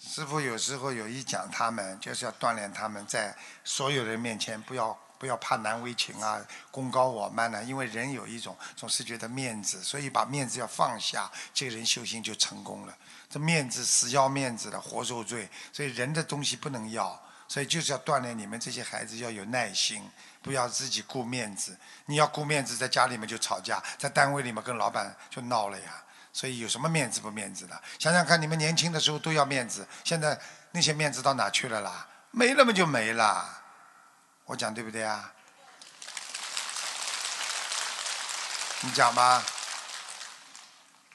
师傅有时候有意讲他们，就是要锻炼他们在所有人面前不要不要怕难为情啊，功高我慢呢、因为人有一种总是觉得面子，所以把面子要放下，这个人修行就成功了。这面子死要面子的活受罪，所以人的东西不能要，所以就是要锻炼你们这些孩子要有耐心，不要自己顾面子。你要顾面子，在家里面就吵架，在单位里面跟老板就闹了呀。所以有什么面子不面子的？想想看，你们年轻的时候都要面子，现在那些面子到哪去了啦？没了嘛就没了。我讲对不对啊？你讲吧。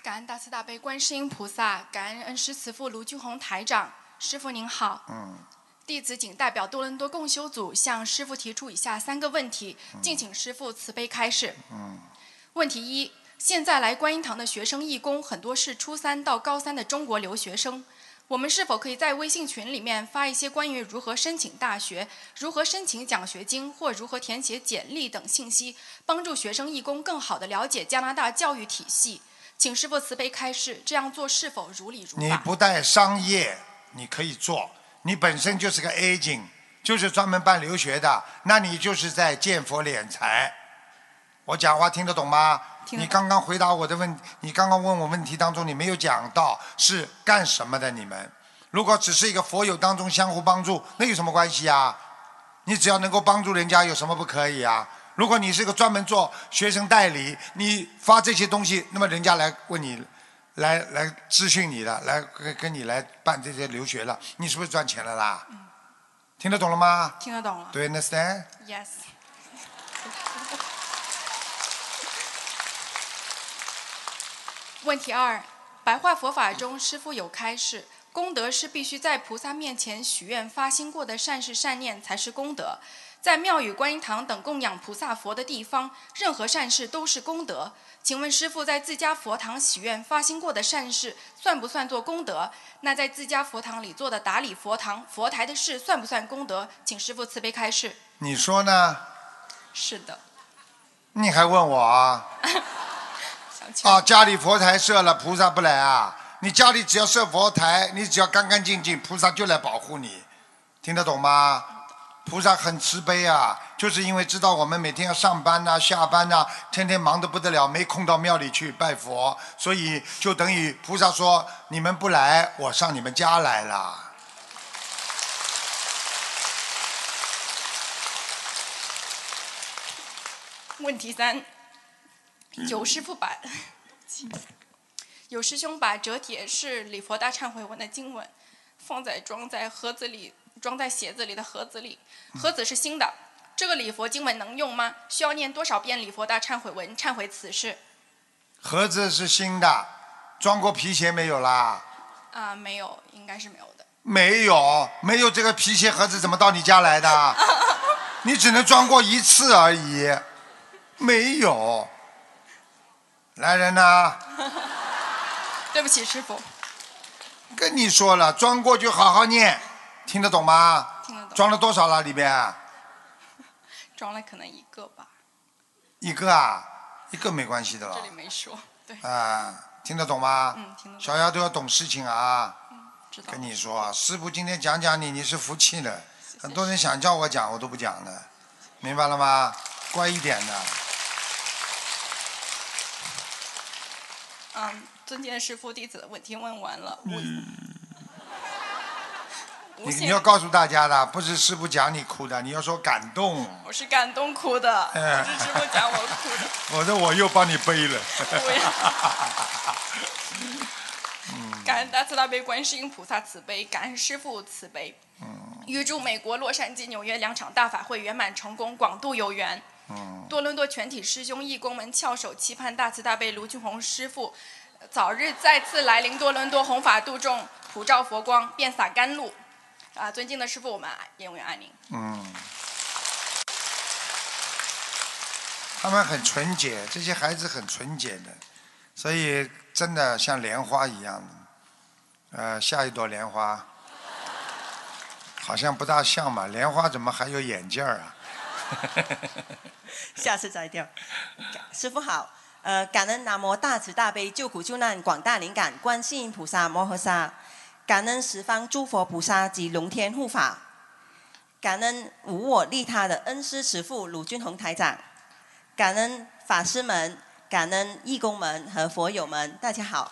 感恩大慈大悲观世音菩萨，感恩恩师慈父卢俊宏台长，师傅您好。嗯。弟子仅代表多伦多共修组向师傅提出以下三个问题，敬请师傅慈悲开示。嗯。问题一：现在来观音堂的学生义工很多是初三到高三的中国留学生，我们是否可以在微信群里面发一些关于如何申请大学、如何申请奖学金或如何填写简历等信息，帮助学生义工更好地了解加拿大教育体系？请师傅慈悲开示，这样做是否如理如法？你不带商业，你可以做。你本身就是个 agent，就是专门办留学的，那你就是在见佛敛财。我讲话听得懂吗？你刚刚回答我的问，你刚刚问我问题当中，你没有讲到是干什么的。你们如果只是一个佛友当中相互帮助，那有什么关系啊？你只要能够帮助人家，有什么不可以啊？如果你是个专门做学生代理，你发这些东西，那么人家来问你，来来咨询你的，来跟跟你来办这些留学了，你是不是赚钱了啦？听得懂了吗听得懂了。Do you 问题二：白话佛法中，师父有开示，功德是必须在菩萨面前许愿发心过的善事善念才是功德。在庙宇、观音堂等供养菩萨佛的地方，任何善事都是功德。请问师父，在自家佛堂许愿发心过的善事，算不算做功德？那在自家佛堂里做的打理佛堂、佛台的事，算不算功德？请师父慈悲开示。你说呢？是的。你还问我啊？啊家里佛台设了菩萨不来啊你家里只要设佛台你只要干干净净菩萨就来保护你听得懂吗？菩萨很慈悲啊就是因为知道我们每天要上班呐下班呐天天忙得不得了没空到庙里去拜佛所以就等于菩萨说你们不来我上你们家来了。问题三。有师傅把，有师兄把折铁是礼佛大忏悔文的经文，放在装在盒子里，装在鞋子里的盒子里，盒子是新的。这个礼佛经文能用吗？需要念多少遍礼佛大忏悔文忏悔此事？盒子是新的，装过皮鞋没有啦？啊，没有，应该是没有的。没有，没有这个皮鞋盒子怎么到你家来的？你只能装过一次而已，没有。来人呐！对不起，师傅。跟你说了，装过去好好念，听得懂吗？听得懂。装了多少了里边？装了可能一个吧。一个啊，一个没关系的了。这里没说，对。啊，听得懂吗？嗯，听得懂。小丫都要懂事情啊。嗯，知道。跟你说，师傅今天讲讲你，你是服气了。很多人想叫我讲，我都不讲的，明白了吗？乖一点的。嗯，尊敬的师傅，弟子的问题问完了。嗯。你你要告诉大家的，不是师傅讲你哭的，你要说感动。我是感动哭的，不是师傅讲我哭的。我说我又帮你背了。感恩大慈大悲观世音菩萨慈悲，感恩师父慈悲。预祝美国洛杉矶、纽约两场大法会圆满成功，广度有缘。多伦多全体师兄义工们翘首期盼大慈大悲卢俊宏师父早日再次来临多伦多，弘法度众，普照佛光，遍洒甘露。啊，尊敬的师父，我们永远爱您。嗯。他们很纯洁，这些孩子很纯洁的，所以真的像莲花一样的。呃，下一朵莲花。好像不大像嘛，莲花怎么还有眼镜儿啊？下次摘掉。师傅好，呃，感恩南无大慈大悲救苦救难广大灵感观世音菩萨摩诃萨，感恩十方诸佛菩萨及龙天护法，感恩无我利他的恩师慈父鲁俊宏台长，感恩法师们，感恩义工们和佛友们，大家好。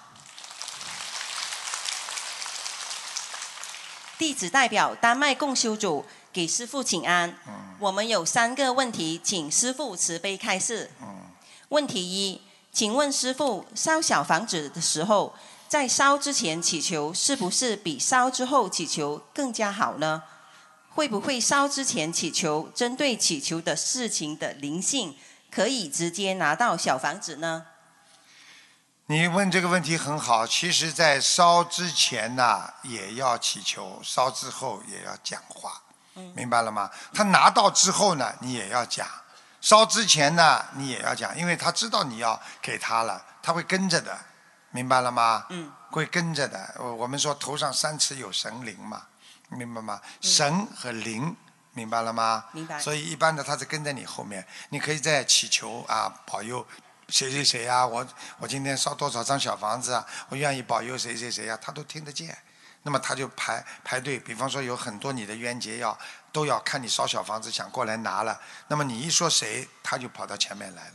弟子代表丹麦共修组给师傅请安。我们有三个问题，请师傅慈悲开示。问题一，请问师傅，烧小房子的时候，在烧之前祈求，是不是比烧之后祈求更加好呢？会不会烧之前祈求，针对祈求的事情的灵性，可以直接拿到小房子呢？你问这个问题很好，其实，在烧之前呢，也要祈求；烧之后也要讲话，明白了吗？他拿到之后呢，你也要讲；烧之前呢，你也要讲，因为他知道你要给他了，他会跟着的，明白了吗？嗯，会跟着的。我们说头上三尺有神灵嘛，明白吗？神和灵，明白了吗？明白。所以一般的他是跟在你后面，你可以在祈求啊，保佑。谁谁谁呀？我我今天烧多少张小房子啊？我愿意保佑谁谁谁呀？他都听得见，那么他就排排队。比方说有很多你的冤结要都要看你烧小房子，想过来拿了。那么你一说谁，他就跑到前面来了，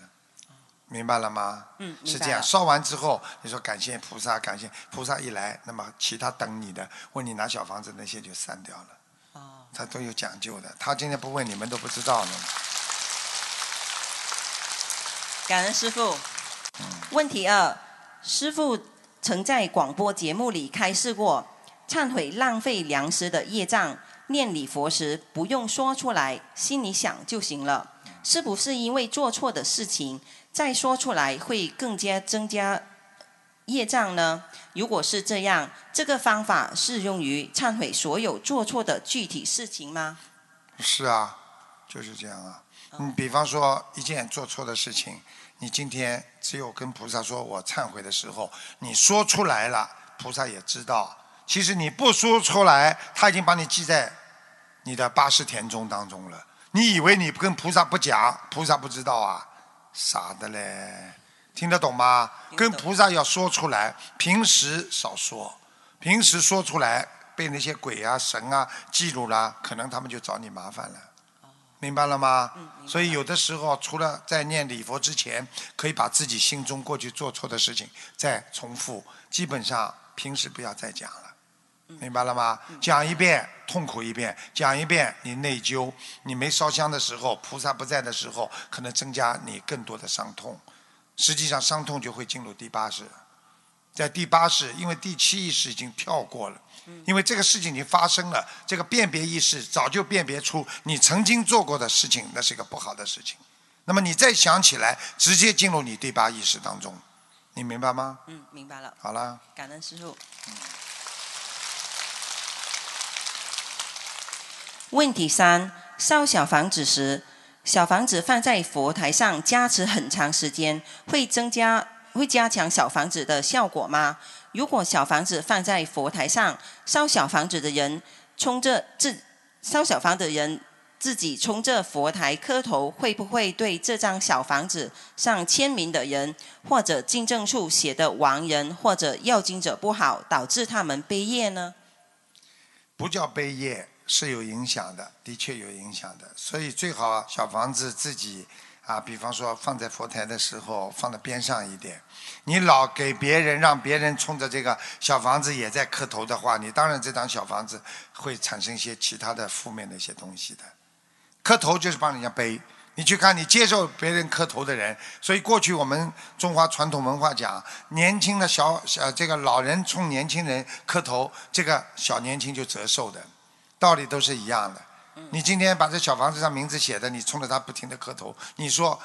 明白了吗？嗯，是这样。烧完之后，你说感谢菩萨，感谢菩萨一来，那么其他等你的问你拿小房子那些就散掉了。哦，他都有讲究的。他今天不问你们都不知道呢。感恩师傅。问题二：师傅曾在广播节目里开示过，忏悔浪费粮食的业障，念礼佛时不用说出来，心里想就行了。是不是因为做错的事情再说出来会更加增加业障呢？如果是这样，这个方法适用于忏悔所有做错的具体事情吗？是啊，就是这样啊。你比方说一件做错的事情，你今天只有跟菩萨说我忏悔的时候，你说出来了，菩萨也知道。其实你不说出来，他已经把你记在你的八十田中当中了。你以为你跟菩萨不讲，菩萨不知道啊？傻的嘞！听得懂吗？跟菩萨要说出来，平时少说，平时说出来被那些鬼啊神啊记录了，可能他们就找你麻烦了。明白了吗？所以有的时候，除了在念礼佛之前，可以把自己心中过去做错的事情再重复。基本上平时不要再讲了，明白了吗？讲一遍，痛苦一遍，讲一遍你内疚，你没烧香的时候，菩萨不在的时候，可能增加你更多的伤痛。实际上伤痛就会进入第八世，在第八世，因为第七意识已经跳过了，因为这个事情已经发生了，这个辨别意识早就辨别出你曾经做过的事情，那是一个不好的事情。那么你再想起来，直接进入你第八意识当中，你明白吗？嗯，明白了。好了。感恩师傅。问题三：烧小房子时，小房子放在佛台上加持很长时间，会增加会加强小房子的效果吗？如果小房子放在佛台上，烧小房子的人冲着自烧小房的人自己冲着佛台磕头，会不会对这张小房子上签名的人或者进证处写的亡人或者要经者不好，导致他们悲业呢？不叫悲业，是有影响的，的确有影响的。所以最好小房子自己啊，比方说放在佛台的时候放在边上一点。你老给别人让别人冲着这个小房子也在磕头的话，你当然这张小房子会产生一些其他的负面的一些东西的。磕头就是帮人家背。你去看，你接受别人磕头的人，所以过去我们中华传统文化讲，年轻的小小这个老人冲年轻人磕头，这个小年轻就折寿的，道理都是一样的。你今天把这小房子上名字写的，你冲着他不停的磕头，你说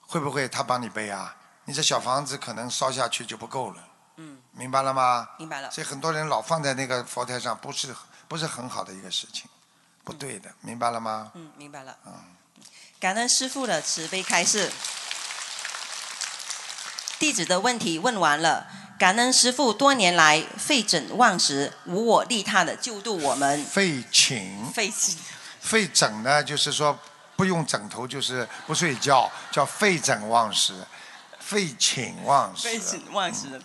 会不会他帮你背啊？你这小房子可能烧下去就不够了。嗯，明白了吗？明白了。所以很多人老放在那个佛台上，不是不是很好的一个事情，不对的，明白了吗？嗯，明白了。嗯。感恩师父的慈悲开示，弟子的问题问完了。感恩师父多年来废枕忘食、无我利他的救度我们。废寝。废寝。废枕呢，就是说不用枕头，就是不睡觉，叫废枕忘食。废寝忘食。废寝忘食。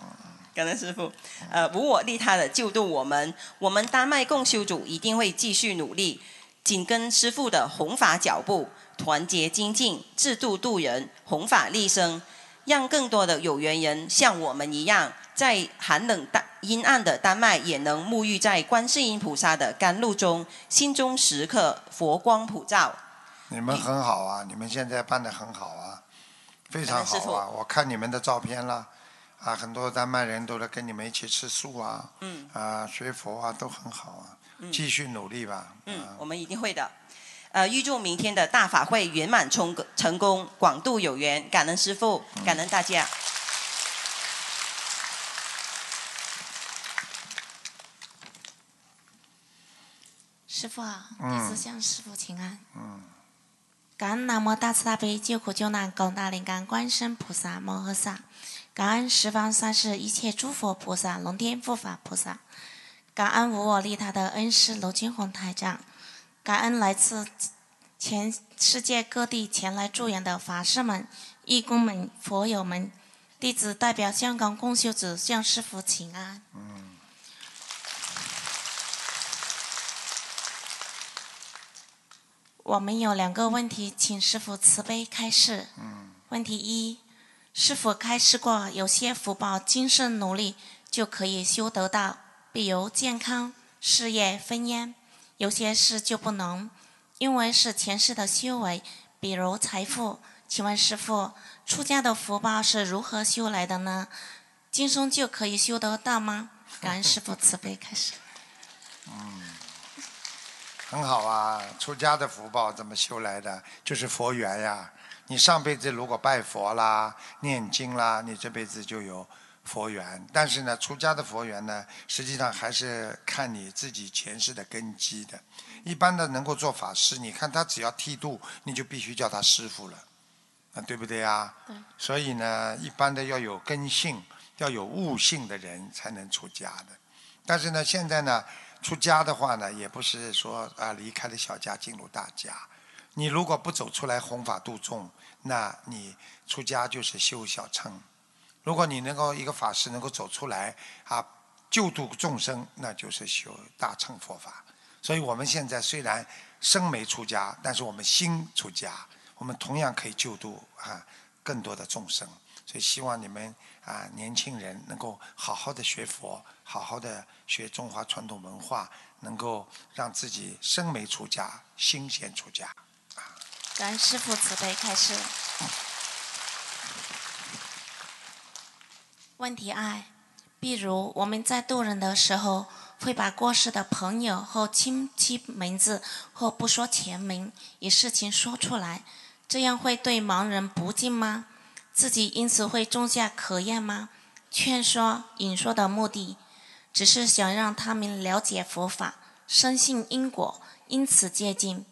感恩师父，呃，无我利他的救度我们。我们丹麦共修组一定会继续努力，紧跟师父的弘法脚步。团结精进，制度度人，弘法利生，让更多的有缘人像我们一样，在寒冷、大阴暗的丹麦，也能沐浴在观世音菩萨的甘露中，心中时刻佛光普照。你们很好啊，你们现在办的很好啊，非常好啊！我看你们的照片了，啊，很多丹麦人都来跟你们一起吃素啊，嗯，啊，学佛啊，都很好啊，继续努力吧。嗯，我们一定会的。呃，预祝明天的大法会圆满成成功，广度有缘，感恩师父，感恩大家。师父好，弟子向师父请安。嗯。感恩南无大慈大悲救苦救难广大灵感观世菩萨摩诃萨，感恩十方三世一切诸佛菩萨龙天护法菩萨，感恩无我利他的恩师罗金红台长。感恩来自全世界各地前来助缘的法师们、义工们、佛友们，弟子代表香港共修组向师父请安。嗯。我们有两个问题，请师父慈悲开示。嗯。问题一：师父开示过，有些福报今生努力就可以修得到，比如健康、事业、婚姻。有些事就不能，因为是前世的修为，比如财富。请问师傅，出家的福报是如何修来的呢？今生就可以修得到吗？感恩师傅慈悲开始。嗯，很好啊，出家的福报怎么修来的？就是佛缘呀。你上辈子如果拜佛啦、念经啦，你这辈子就有。佛缘，但是呢，出家的佛缘呢，实际上还是看你自己前世的根基的。一般的能够做法师，你看他只要剃度，你就必须叫他师傅了，啊，对不对啊？对。所以呢，一般的要有根性、要有悟性的人才能出家的。但是呢，现在呢，出家的话呢，也不是说啊离开了小家进入大家。你如果不走出来弘法度众，那你出家就是修小乘。如果你能够一个法师能够走出来啊，救度众生，那就是修大乘佛法。所以我们现在虽然身没出家，但是我们心出家，我们同样可以救度啊更多的众生。所以希望你们啊年轻人能够好好的学佛，好好的学中华传统文化，能够让自己身没出家，心先出家。感恩师父慈悲开示。问题二，比如我们在渡人的时候，会把过世的朋友或亲戚名字或不说全名，以事情说出来，这样会对盲人不敬吗？自己因此会种下可厌吗？劝说、引说的目的，只是想让他们了解佛法，深信因果，因此接近。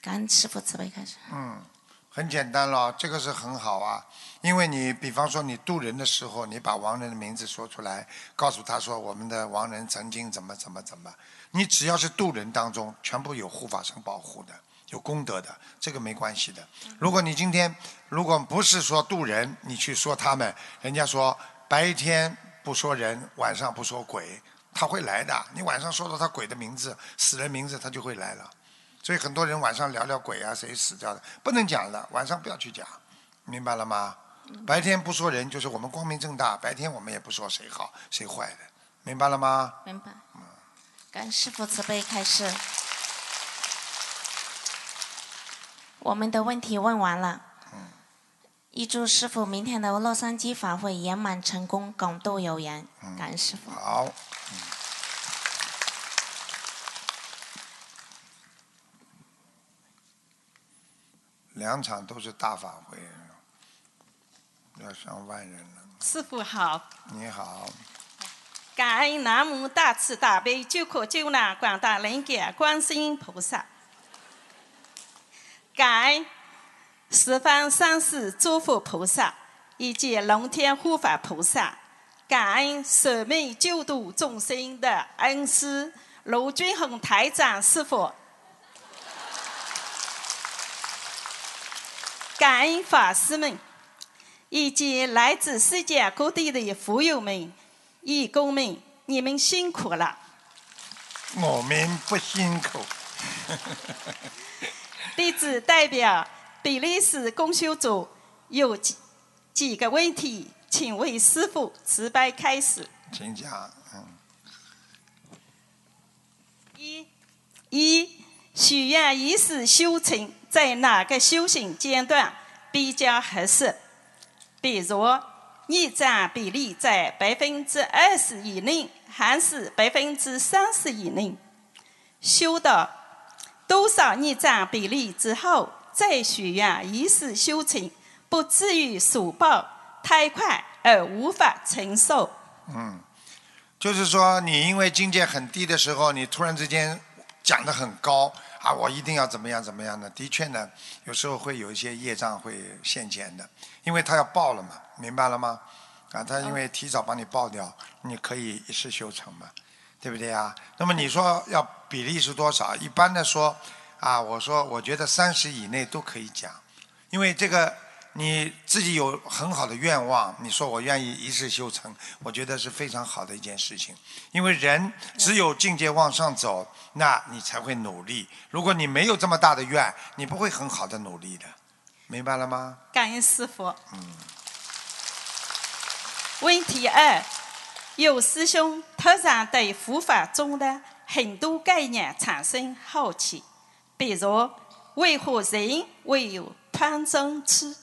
感恩师父慈悲开始。嗯，很简单了，这个是很好啊。因为你比方说你渡人的时候，你把亡人的名字说出来，告诉他说我们的亡人曾经怎么怎么怎么，你只要是渡人当中，全部有护法神保护的，有功德的，这个没关系的。如果你今天如果不是说渡人，你去说他们，人家说白天不说人，晚上不说鬼，他会来的。你晚上说到他鬼的名字、死人名字，他就会来了。所以很多人晚上聊聊鬼啊，谁死掉的，不能讲的，晚上不要去讲，明白了吗？白天不说人，就是我们光明正大。白天我们也不说谁好谁坏的，明白了吗？明白。嗯感恩师傅慈悲开示。我们的问题问完了。嗯预祝师傅明天的洛杉矶法会圆满成功，广度有缘。感恩师傅。好。两场都是大法会，要上万人了。师傅好。你好。感恩南无大慈大悲救苦救难广大灵感观世音菩萨。感恩十方三世诸佛菩萨以及龙天护法菩萨。感恩舍命救度众生的恩师卢俊宏台长师傅。感恩法师们，以及来自世界各地的佛友们、义工们，你们辛苦了。我们不辛苦。弟子代表比利时公修组有几几个问题，请为师傅慈悲开始。请讲，嗯。一，一许愿仪式修成。在哪个修行阶段比较合适？比如逆战比例在百分之二十以内，还是百分之三十以内？修到多少逆战比例之后再许愿仪式修成，不至于所报太快而无法承受。嗯，就是说你因为境界很低的时候，你突然之间讲得很高。啊，我一定要怎么样怎么样的？的确呢，有时候会有一些业障会现前的，因为他要报了嘛，明白了吗？啊，他因为提早帮你报掉，你可以一事修成嘛，对不对啊？那么你说要比例是多少？一般的说，啊，我说我觉得三十以内都可以讲，因为这个。你自己有很好的愿望，你说我愿意一世修成，我觉得是非常好的一件事情。因为人只有境界往上走，那你才会努力。如果你没有这么大的愿，你不会很好的努力的，明白了吗？感恩师傅。嗯。问题二，有师兄突然对佛法中的很多概念产生好奇，比如为何人会有贪嗔痴？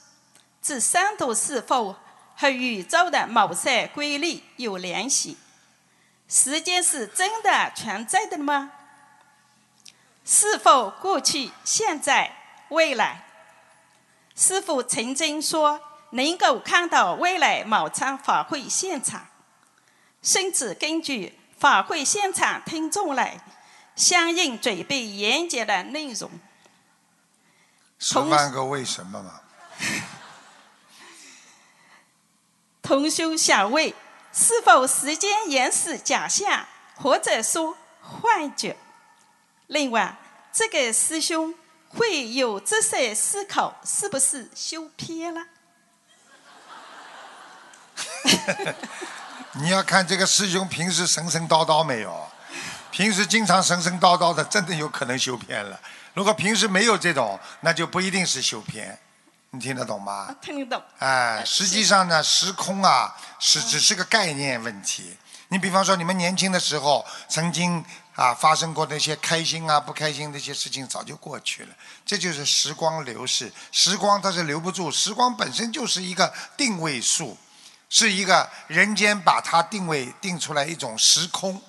这三毒是否和宇宙的某些规律有联系？时间是真的存在的吗？是否过去、现在、未来？师傅曾经说能够看到未来某场法会现场，甚至根据法会现场听众来相应准备演讲的内容。十万个为什么嘛？同修想问：是否时间延时假象，或者说幻觉？另外，这个师兄会有这些思考，是不是修偏了？你要看这个师兄平时神神叨叨没有？平时经常神神叨叨的，真的有可能修偏了。如果平时没有这种，那就不一定是修偏。你听得懂吗？听得懂。哎，实际上呢，时空啊是只是个概念问题。你比方说，你们年轻的时候曾经啊发生过那些开心啊、不开心的一些事情，早就过去了。这就是时光流逝，时光它是留不住，时光本身就是一个定位数，是一个人间把它定位定出来一种时空。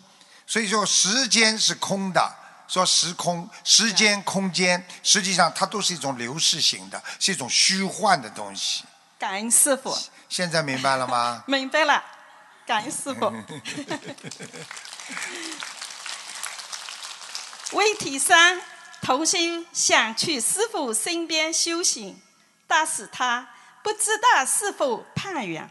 所以说，时间是空的。说时空、时间、空间，实际上它都是一种流逝型的，是一种虚幻的东西。感恩师傅。现在明白了吗？明白了，感恩师傅。问题三：童心想去师傅身边修行，但是他不知道是否攀缘。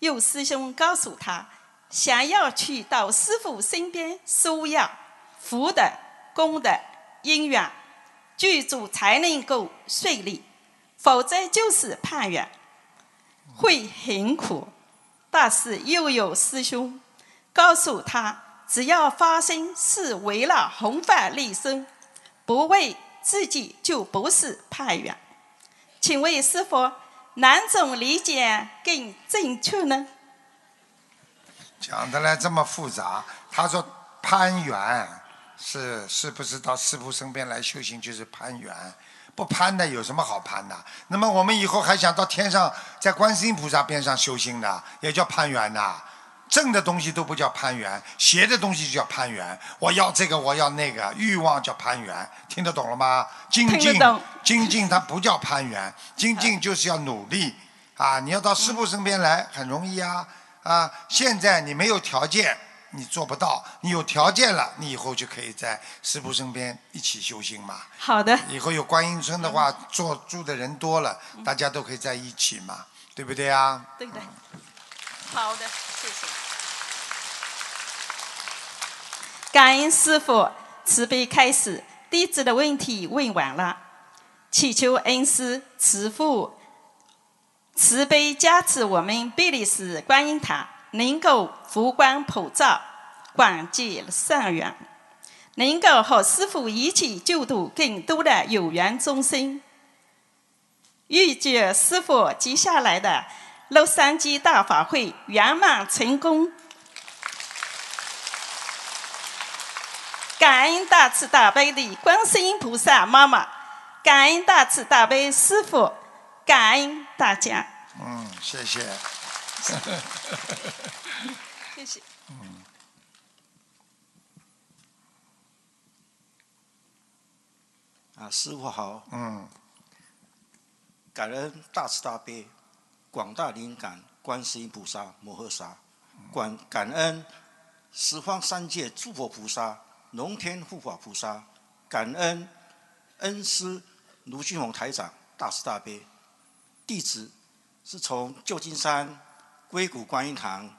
有师兄告诉他，想要去到师傅身边收养、福德、功德、因缘，具足才能够顺利，否则就是攀缘，会很苦。但是又有师兄告诉他。只要发心是为了弘法利生，不为自己就不是攀缘。请问师傅，哪种理解更正确呢？讲的来这么复杂，他说攀缘是是不是到师傅身边来修行就是攀缘？不攀的有什么好攀的？那么我们以后还想到天上，在观世音菩萨边上修行的，也叫攀缘呐。正的东西都不叫攀缘，邪的东西就叫攀缘。我要这个，我要那个，欲望叫攀缘，听得懂了吗？精进，精进它不叫攀缘，精进就是要努力啊！你要到师父身边来，很容易啊啊！现在你没有条件，你做不到；你有条件了，你以后就可以在师傅身边一起修行嘛。好的。以后有观音村的话，做住的人多了，大家都可以在一起嘛，对不对啊？对的。好的，谢谢。感恩师傅慈悲开始，弟子的问题问完了，祈求恩师慈父慈悲加持我们贝利斯观音堂能够福光普照，广结善缘，能够和师父一起救度更多的有缘众生。预祝师父接下来的。洛杉矶大法会圆满成功，感恩大慈大悲的观世音菩萨妈妈，感恩大慈大悲师父，感恩大家。嗯，谢谢。谢谢。嗯。啊，师傅好。嗯。感恩大慈大悲。广大灵感观世音菩萨摩诃萨，感感恩十方三界诸佛菩萨、龙天护法菩萨，感恩恩师卢俊宏台长大慈大悲。弟子是从旧金山硅谷观音堂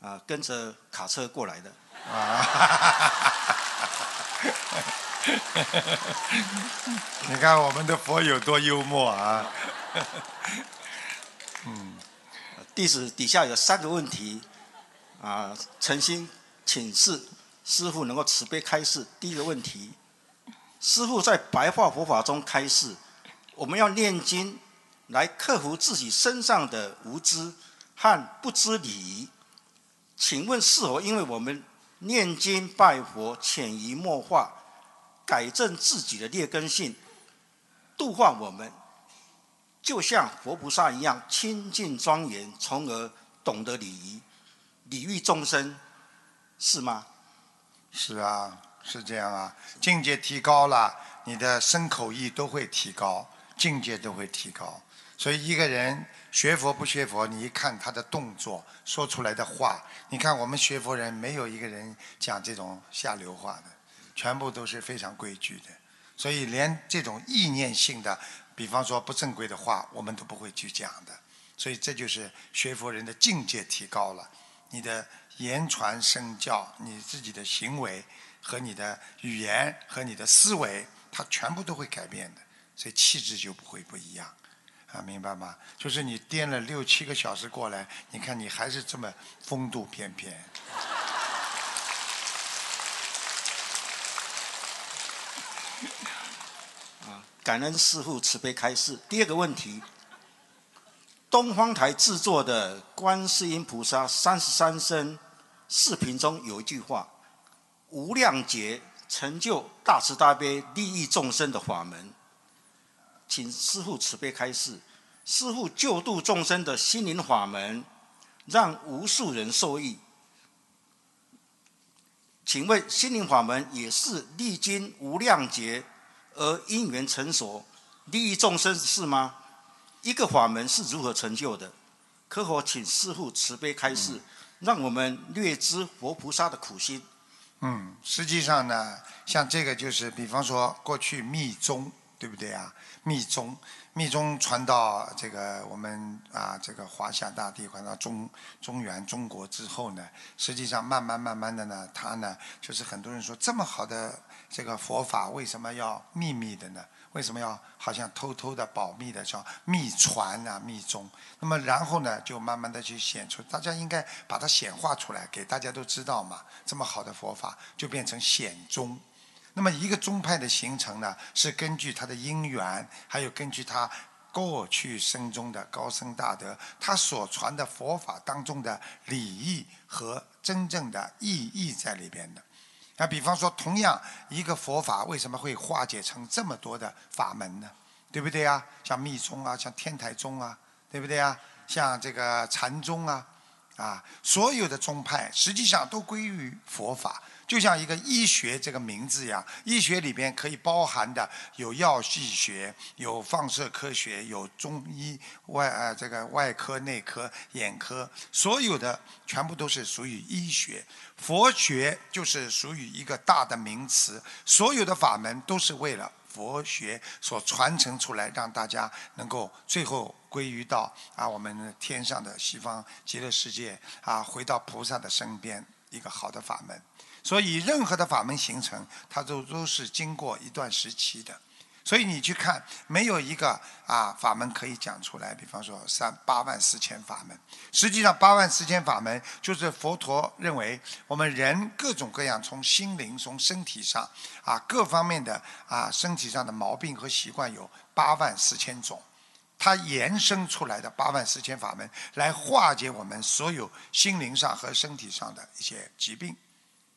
啊跟着卡车过来的。你看我们的佛有多幽默啊！嗯，弟子底下有三个问题，啊，诚心请示师傅能够慈悲开示。第一个问题，师傅在白话佛法中开示，我们要念经来克服自己身上的无知和不知礼仪。请问是否因为我们念经拜佛潜移默化，改正自己的劣根性，度化我们？就像佛菩萨一样清净庄严，从而懂得礼仪，礼遇众生，是吗？是啊，是这样啊。境界提高了，你的身口意都会提高，境界都会提高。所以一个人学佛不学佛，你一看他的动作，说出来的话，你看我们学佛人没有一个人讲这种下流话的，全部都是非常规矩的。所以连这种意念性的。比方说不正规的话，我们都不会去讲的。所以这就是学佛人的境界提高了，你的言传身教，你自己的行为和你的语言和你的思维，它全部都会改变的。所以气质就不会不一样，啊，明白吗？就是你颠了六七个小时过来，你看你还是这么风度翩翩。感恩师父慈悲开示。第二个问题，东方台制作的观世音菩萨三十三身视频中有一句话：“无量劫成就大慈大悲利益众生的法门。”请师父慈悲开示，师父救度众生的心灵法门，让无数人受益。请问心灵法门也是历经无量劫而因缘成熟，利益众生是吗？一个法门是如何成就的？可否请师父慈悲开示，让我们略知佛菩萨的苦心？嗯，实际上呢，像这个就是，比方说过去密宗，对不对啊？密宗，密宗传到这个我们啊，这个华夏大地，传到中中原中国之后呢，实际上慢慢慢慢的呢，它呢，就是很多人说这么好的这个佛法，为什么要秘密的呢？为什么要好像偷偷的保密的叫秘传啊密宗？那么然后呢，就慢慢的去显出，大家应该把它显化出来，给大家都知道嘛。这么好的佛法，就变成显宗。那么一个宗派的形成呢，是根据他的因缘，还有根据他过去生中的高僧大德，他所传的佛法当中的礼义和真正的意义在里边的。那比方说，同样一个佛法为什么会化解成这么多的法门呢？对不对呀？像密宗啊，像天台宗啊，对不对呀？像这个禅宗啊，啊，所有的宗派实际上都归于佛法。就像一个医学这个名字一样，医学里边可以包含的有药剂学、有放射科学、有中医外呃这个外科、内科、眼科，所有的全部都是属于医学。佛学就是属于一个大的名词，所有的法门都是为了佛学所传承出来，让大家能够最后归于到啊我们天上的西方极乐世界啊，回到菩萨的身边，一个好的法门。所以，任何的法门形成，它都都是经过一段时期的。所以你去看，没有一个啊法门可以讲出来。比方说，三八万四千法门，实际上八万四千法门就是佛陀认为我们人各种各样从心灵、从身体上啊各方面的啊身体上的毛病和习惯有八万四千种，它延伸出来的八万四千法门来化解我们所有心灵上和身体上的一些疾病。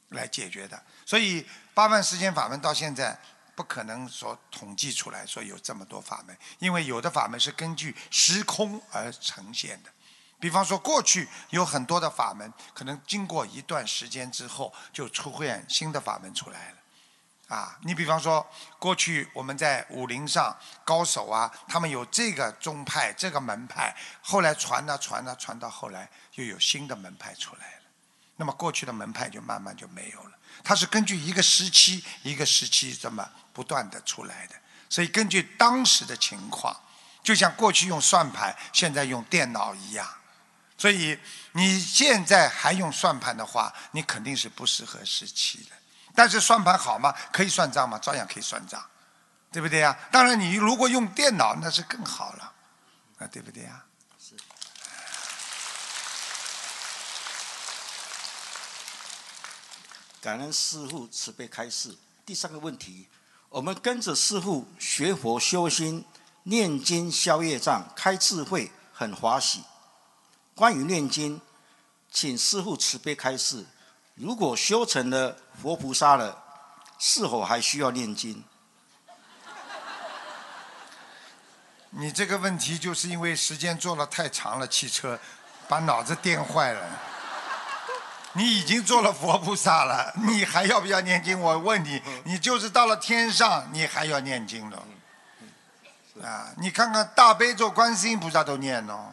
来解决的，所以八万四千法门到现在不可能说统计出来说有这么多法门，因为有的法门是根据时空而呈现的。比方说，过去有很多的法门，可能经过一段时间之后，就出现新的法门出来了。啊，你比方说，过去我们在武林上高手啊，他们有这个宗派、这个门派，后来传啊传啊传到后来，又有新的门派出来。那么过去的门派就慢慢就没有了，它是根据一个时期一个时期这么不断的出来的，所以根据当时的情况，就像过去用算盘，现在用电脑一样，所以你现在还用算盘的话，你肯定是不适合时期的。但是算盘好吗？可以算账吗？照样可以算账，对不对呀？当然你如果用电脑，那是更好了，啊，对不对呀？感恩师父慈悲开示。第三个问题，我们跟着师父学佛修心、念经消业障、开智慧，很欢喜。关于念经，请师父慈悲开示：如果修成了佛菩萨了，是否还需要念经？你这个问题就是因为时间坐了太长了，汽车把脑子电坏了。你已经做了佛菩萨了，你还要不要念经？我问你，你就是到了天上，你还要念经了？啊，你看看大悲咒、观世音菩萨都念哦，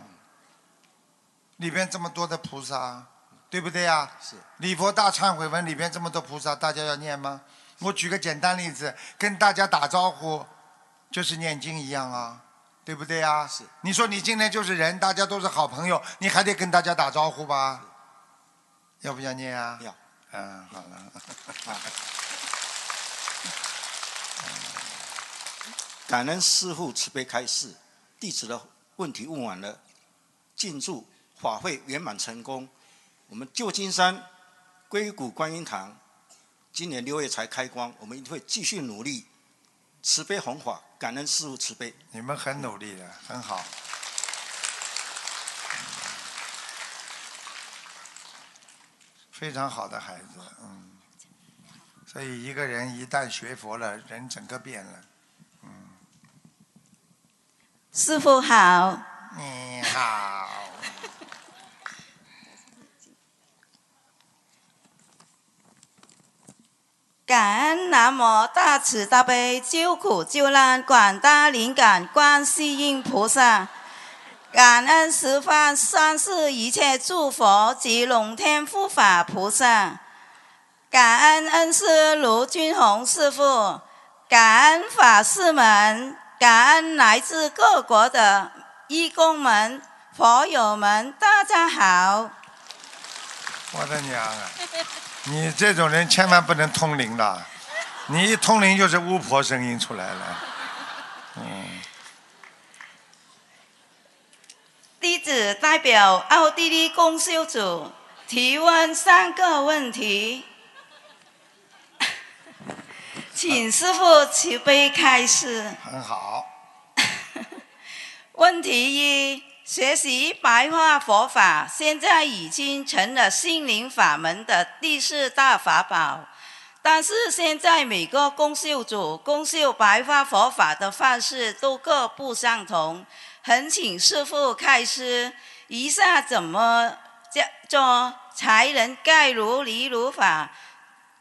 里边这么多的菩萨，对不对呀？是。礼佛大忏悔文里边这么多菩萨，大家要念吗？我举个简单例子，跟大家打招呼，就是念经一样啊，对不对呀？是。你说你今天就是人，大家都是好朋友，你还得跟大家打招呼吧？要不要念啊？要。嗯，好了。感恩师父慈悲开示，弟子的问题问完了，进驻法会圆满成功。我们旧金山硅谷观音堂今年六月才开光，我们会继续努力，慈悲弘法，感恩师父慈悲。你们很努力的，很好。非常好的孩子，嗯。所以一个人一旦学佛了，人整个变了。嗯师傅好。你好。感恩南无大慈大悲救苦救难广大灵感观世音菩萨，感恩十方三世一切诸佛及龙天护法菩萨，感恩恩师卢军宏师傅，感恩法师们，感恩来自各国的义工们、佛友们，大家好。我的娘啊！你这种人千万不能通灵了，你一通灵就是巫婆声音出来了。嗯。弟子代表奥地利公修组提问三个问题，请师傅慈悲开示。很好。问题一。学习白话佛法，现在已经成了心灵法门的第四大法宝。但是现在每个公修组公修白话佛法的方式都各不相同，恳请师父开示，以下怎么叫做才能盖如理如法？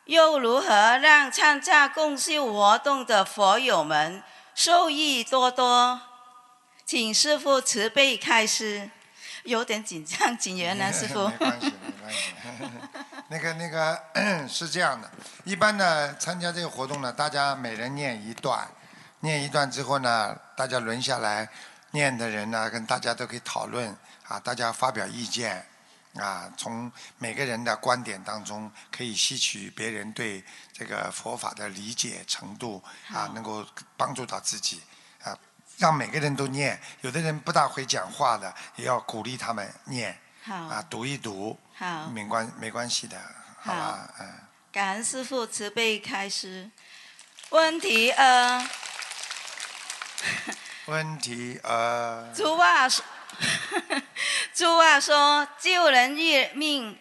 又如何让参加共修活动的佛友们受益多多？请师傅慈悲开示，有点紧张，请原谅师傅。没关系，没关系。那个那个是这样的，一般呢参加这个活动呢，大家每人念一段，念一段之后呢，大家轮下来念的人呢，跟大家都可以讨论啊，大家发表意见啊，从每个人的观点当中可以吸取别人对这个佛法的理解程度啊，能够帮助到自己啊。让每个人都念，有的人不大会讲话的，也要鼓励他们念，啊，读一读，好没关没关系的，好吧，嗯。感恩师父慈悲开示。问题二。问题二。俗话说，俗话说，救人一命，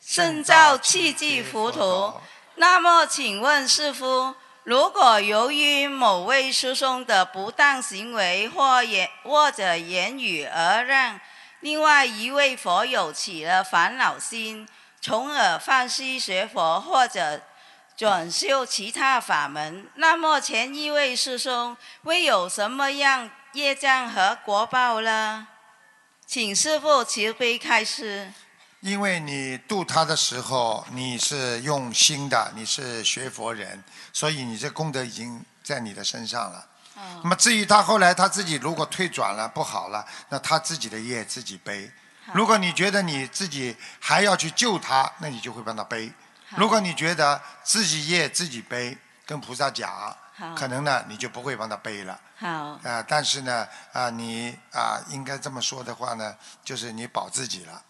胜造七级浮屠。那么，请问师傅？如果由于某位师兄的不当行为或言或者言语而让另外一位佛友起了烦恼心，从而放弃学佛或者转修其他法门，那么前一位师兄会有什么样业障和果报呢？请师父慈悲开示。因为你度他的时候，你是用心的，你是学佛人，所以你这功德已经在你的身上了。那么至于他后来他自己如果退转了不好了，那他自己的业自己背。如果你觉得你自己还要去救他，那你就会帮他背。如果你觉得自己业自己背，跟菩萨讲，可能呢你就不会帮他背了。好。啊，但是呢啊你啊应该这么说的话呢，就是你保自己了。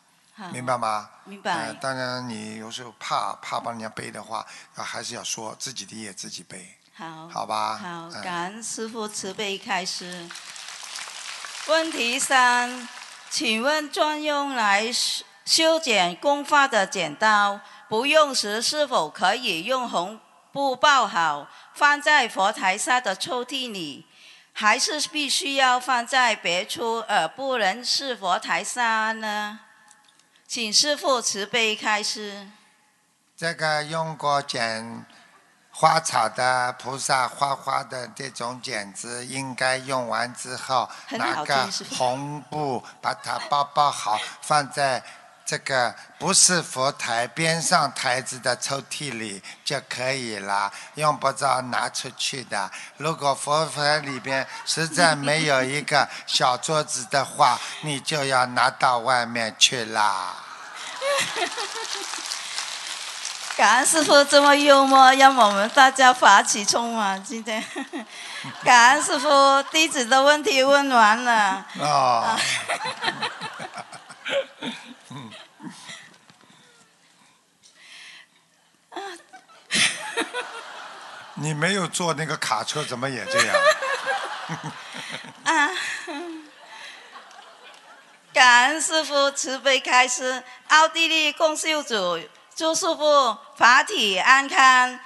明白吗？明白。当然，你有时候怕怕帮人家背的话，啊，还是要说自己的业自己背。好。好吧。好，感恩师父慈悲开示。问题三，请问专用来修剪功发的剪刀，不用时是否可以用红布包好，放在佛台下的抽屉里，还是必须要放在别处而不能是佛台下呢？请师父慈悲开示。这个用过剪花草的菩萨花花的这种剪子，应该用完之后拿个红布把它包包好，放在这个不是佛台边上台子的抽屉里就可以了，用不着拿出去的。如果佛台里边实在没有一个小桌子的话，你就要拿到外面去啦。感恩师傅这么幽默，让我们大家发起冲啊今天。感恩师傅，弟子的问题问完了。啊。你没有坐那个卡车，怎么也这样？啊，感恩师傅慈悲开示，奥地利共修组朱师傅法体安康。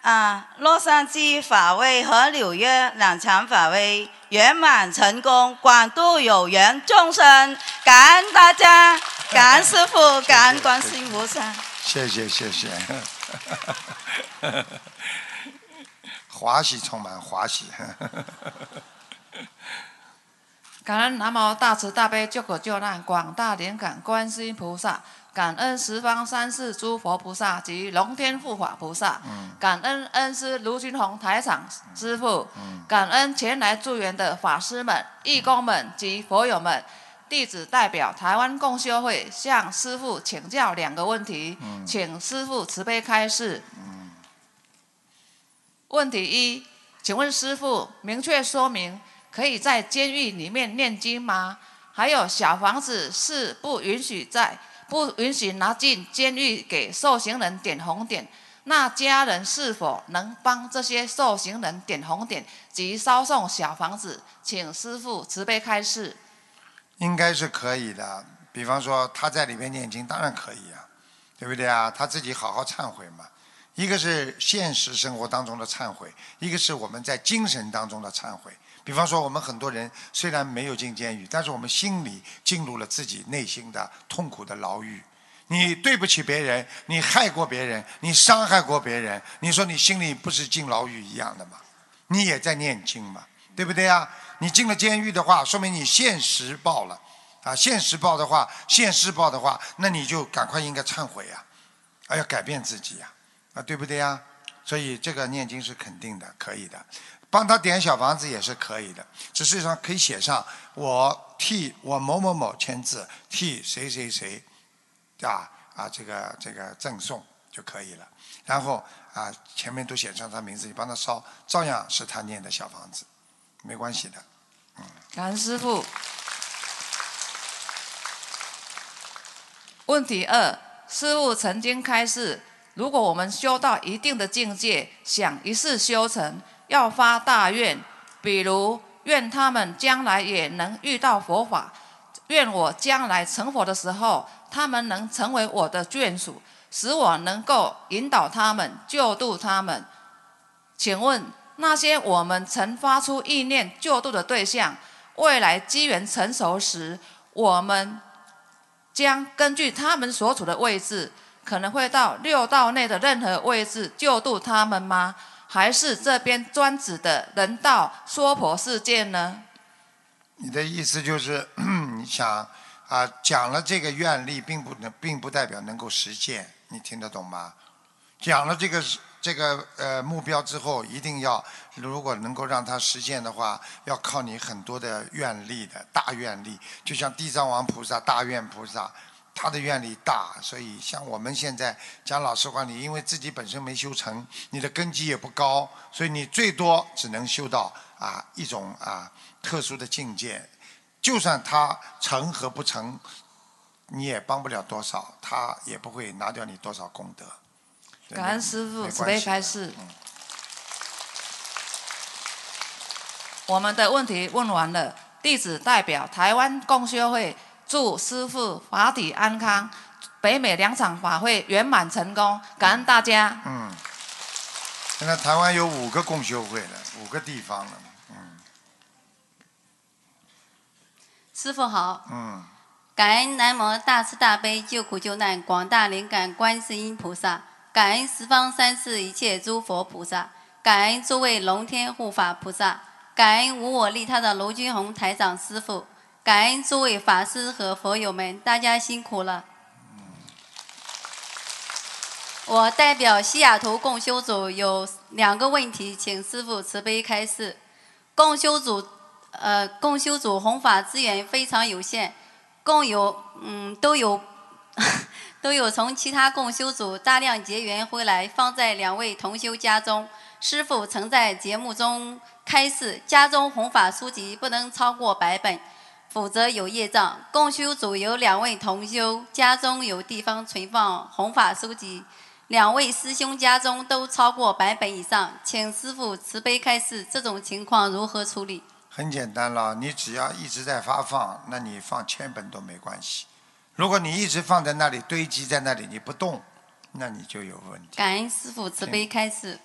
啊，洛杉矶法会和纽约两场法会圆满成功，广度有缘众生。感恩大家，感恩师傅，感恩观世音菩萨。谢谢谢谢，华喜充满华喜。感恩南无大慈大悲救苦救难广大灵感观世音菩萨，感恩十方三世诸佛菩萨及龙天护法菩萨，感恩恩师卢军宏台长师傅，感恩前来助缘的法师们、义工们及佛友们。弟子代表台湾共修会向师父请教两个问题，请师傅慈悲开示。问题一，请问师傅明确说明。可以在监狱里面念经吗？还有小房子是不允许在不允许拿进监狱给受刑人点红点。那家人是否能帮这些受刑人点红点及烧送小房子？请师父慈悲开示。应该是可以的。比方说他在里面念经，当然可以啊，对不对啊？他自己好好忏悔嘛。一个是现实生活当中的忏悔，一个是我们在精神当中的忏悔。比方说，我们很多人虽然没有进监狱，但是我们心里进入了自己内心的痛苦的牢狱。你对不起别人，你害过别人，你伤害过别人，你说你心里不是进牢狱一样的吗？你也在念经嘛，对不对啊？你进了监狱的话，说明你现实报了啊！现实报的话，现世报的话，那你就赶快应该忏悔呀，啊，要改变自己呀，啊，对不对呀？所以这个念经是肯定的，可以的。帮他点小房子也是可以的，只是上可以写上我替我某某某签字，替谁谁谁，啊啊这个这个赠送就可以了。然后啊前面都写上他名字，你帮他烧，照样是他念的小房子，没关系的。嗯。感恩师傅。问题二：师傅曾经开示，如果我们修到一定的境界，想一世修成。要发大愿，比如愿他们将来也能遇到佛法，愿我将来成佛的时候，他们能成为我的眷属，使我能够引导他们、救度他们。请问那些我们曾发出意念救度的对象，未来机缘成熟时，我们将根据他们所处的位置，可能会到六道内的任何位置救度他们吗？还是这边专指的人道娑婆世界呢？你的意思就是，你想啊，讲了这个愿力，并不能，并不代表能够实现，你听得懂吗？讲了这个这个呃目标之后，一定要如果能够让它实现的话，要靠你很多的愿力的大愿力，就像地藏王菩萨大愿菩萨。他的愿力大，所以像我们现在讲老实话，你因为自己本身没修成，你的根基也不高，所以你最多只能修到啊一种啊特殊的境界。就算他成和不成，你也帮不了多少，他也不会拿掉你多少功德。感恩师父慈悲开示。我们的问题问完了，弟子代表台湾共修会。祝师父法体安康，北美两场法会圆满成功，感恩大家。嗯，现在台湾有五个共修会了，五个地方了。嗯，师傅好。嗯。感恩南无大慈大悲救苦救难广大灵感观世音菩萨，感恩十方三世一切诸佛菩萨，感恩诸位龙天护法菩萨，感恩无我利他的卢军宏台长师父。感恩诸位法师和佛友们，大家辛苦了。我代表西雅图共修组有两个问题，请师父慈悲开示。共修组，呃，共修组弘法资源非常有限，共有，嗯，都有，都有从其他共修组大量结缘回来，放在两位同修家中。师父曾在节目中开示，家中弘法书籍不能超过百本。否则有业障。共修组有两位同修，家中有地方存放弘法书籍，两位师兄家中都超过百本以上，请师傅慈悲开示，这种情况如何处理？很简单了，你只要一直在发放，那你放千本都没关系。如果你一直放在那里堆积在那里，你不动，那你就有问题。感恩师傅慈悲开示。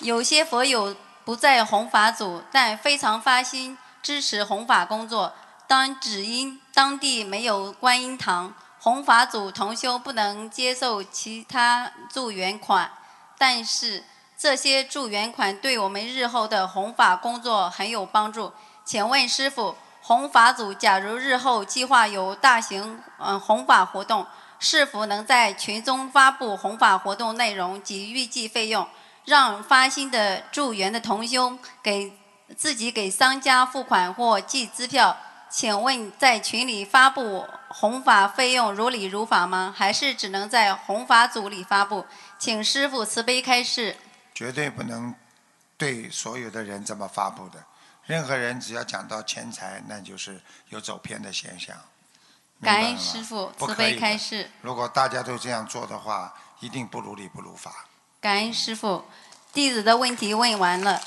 有些佛友不在弘法组，但非常发心支持弘法工作。当只因当地没有观音堂，弘法组同修不能接受其他助缘款，但是这些助缘款对我们日后的弘法工作很有帮助。请问师傅，弘法组假如日后计划有大型嗯弘法活动，是否能在群中发布弘法活动内容及预计费用，让发心的助缘的同修给自己给商家付款或寄支票？请问在群里发布弘法费用如理如法吗？还是只能在弘法组里发布？请师傅慈悲开示。绝对不能对所有的人这么发布的。任何人只要讲到钱财，那就是有走偏的现象。感恩师傅慈悲开示。如果大家都这样做的话，一定不如理不如法。感恩师傅，弟子的问题问完了，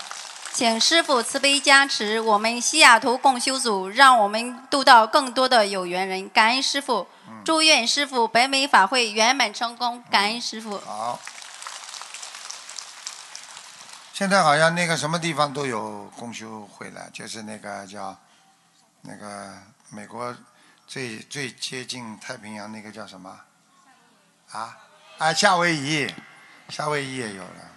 请师傅慈悲加持我们西雅图共修组，让我们度到更多的有缘人。感恩师傅，祝愿师傅北美法会圆满成功。感恩师傅。好。现在好像那个什么地方都有公休会了，就是那个叫那个美国最最接近太平洋那个叫什么？啊啊，夏威夷，夏威夷也有了。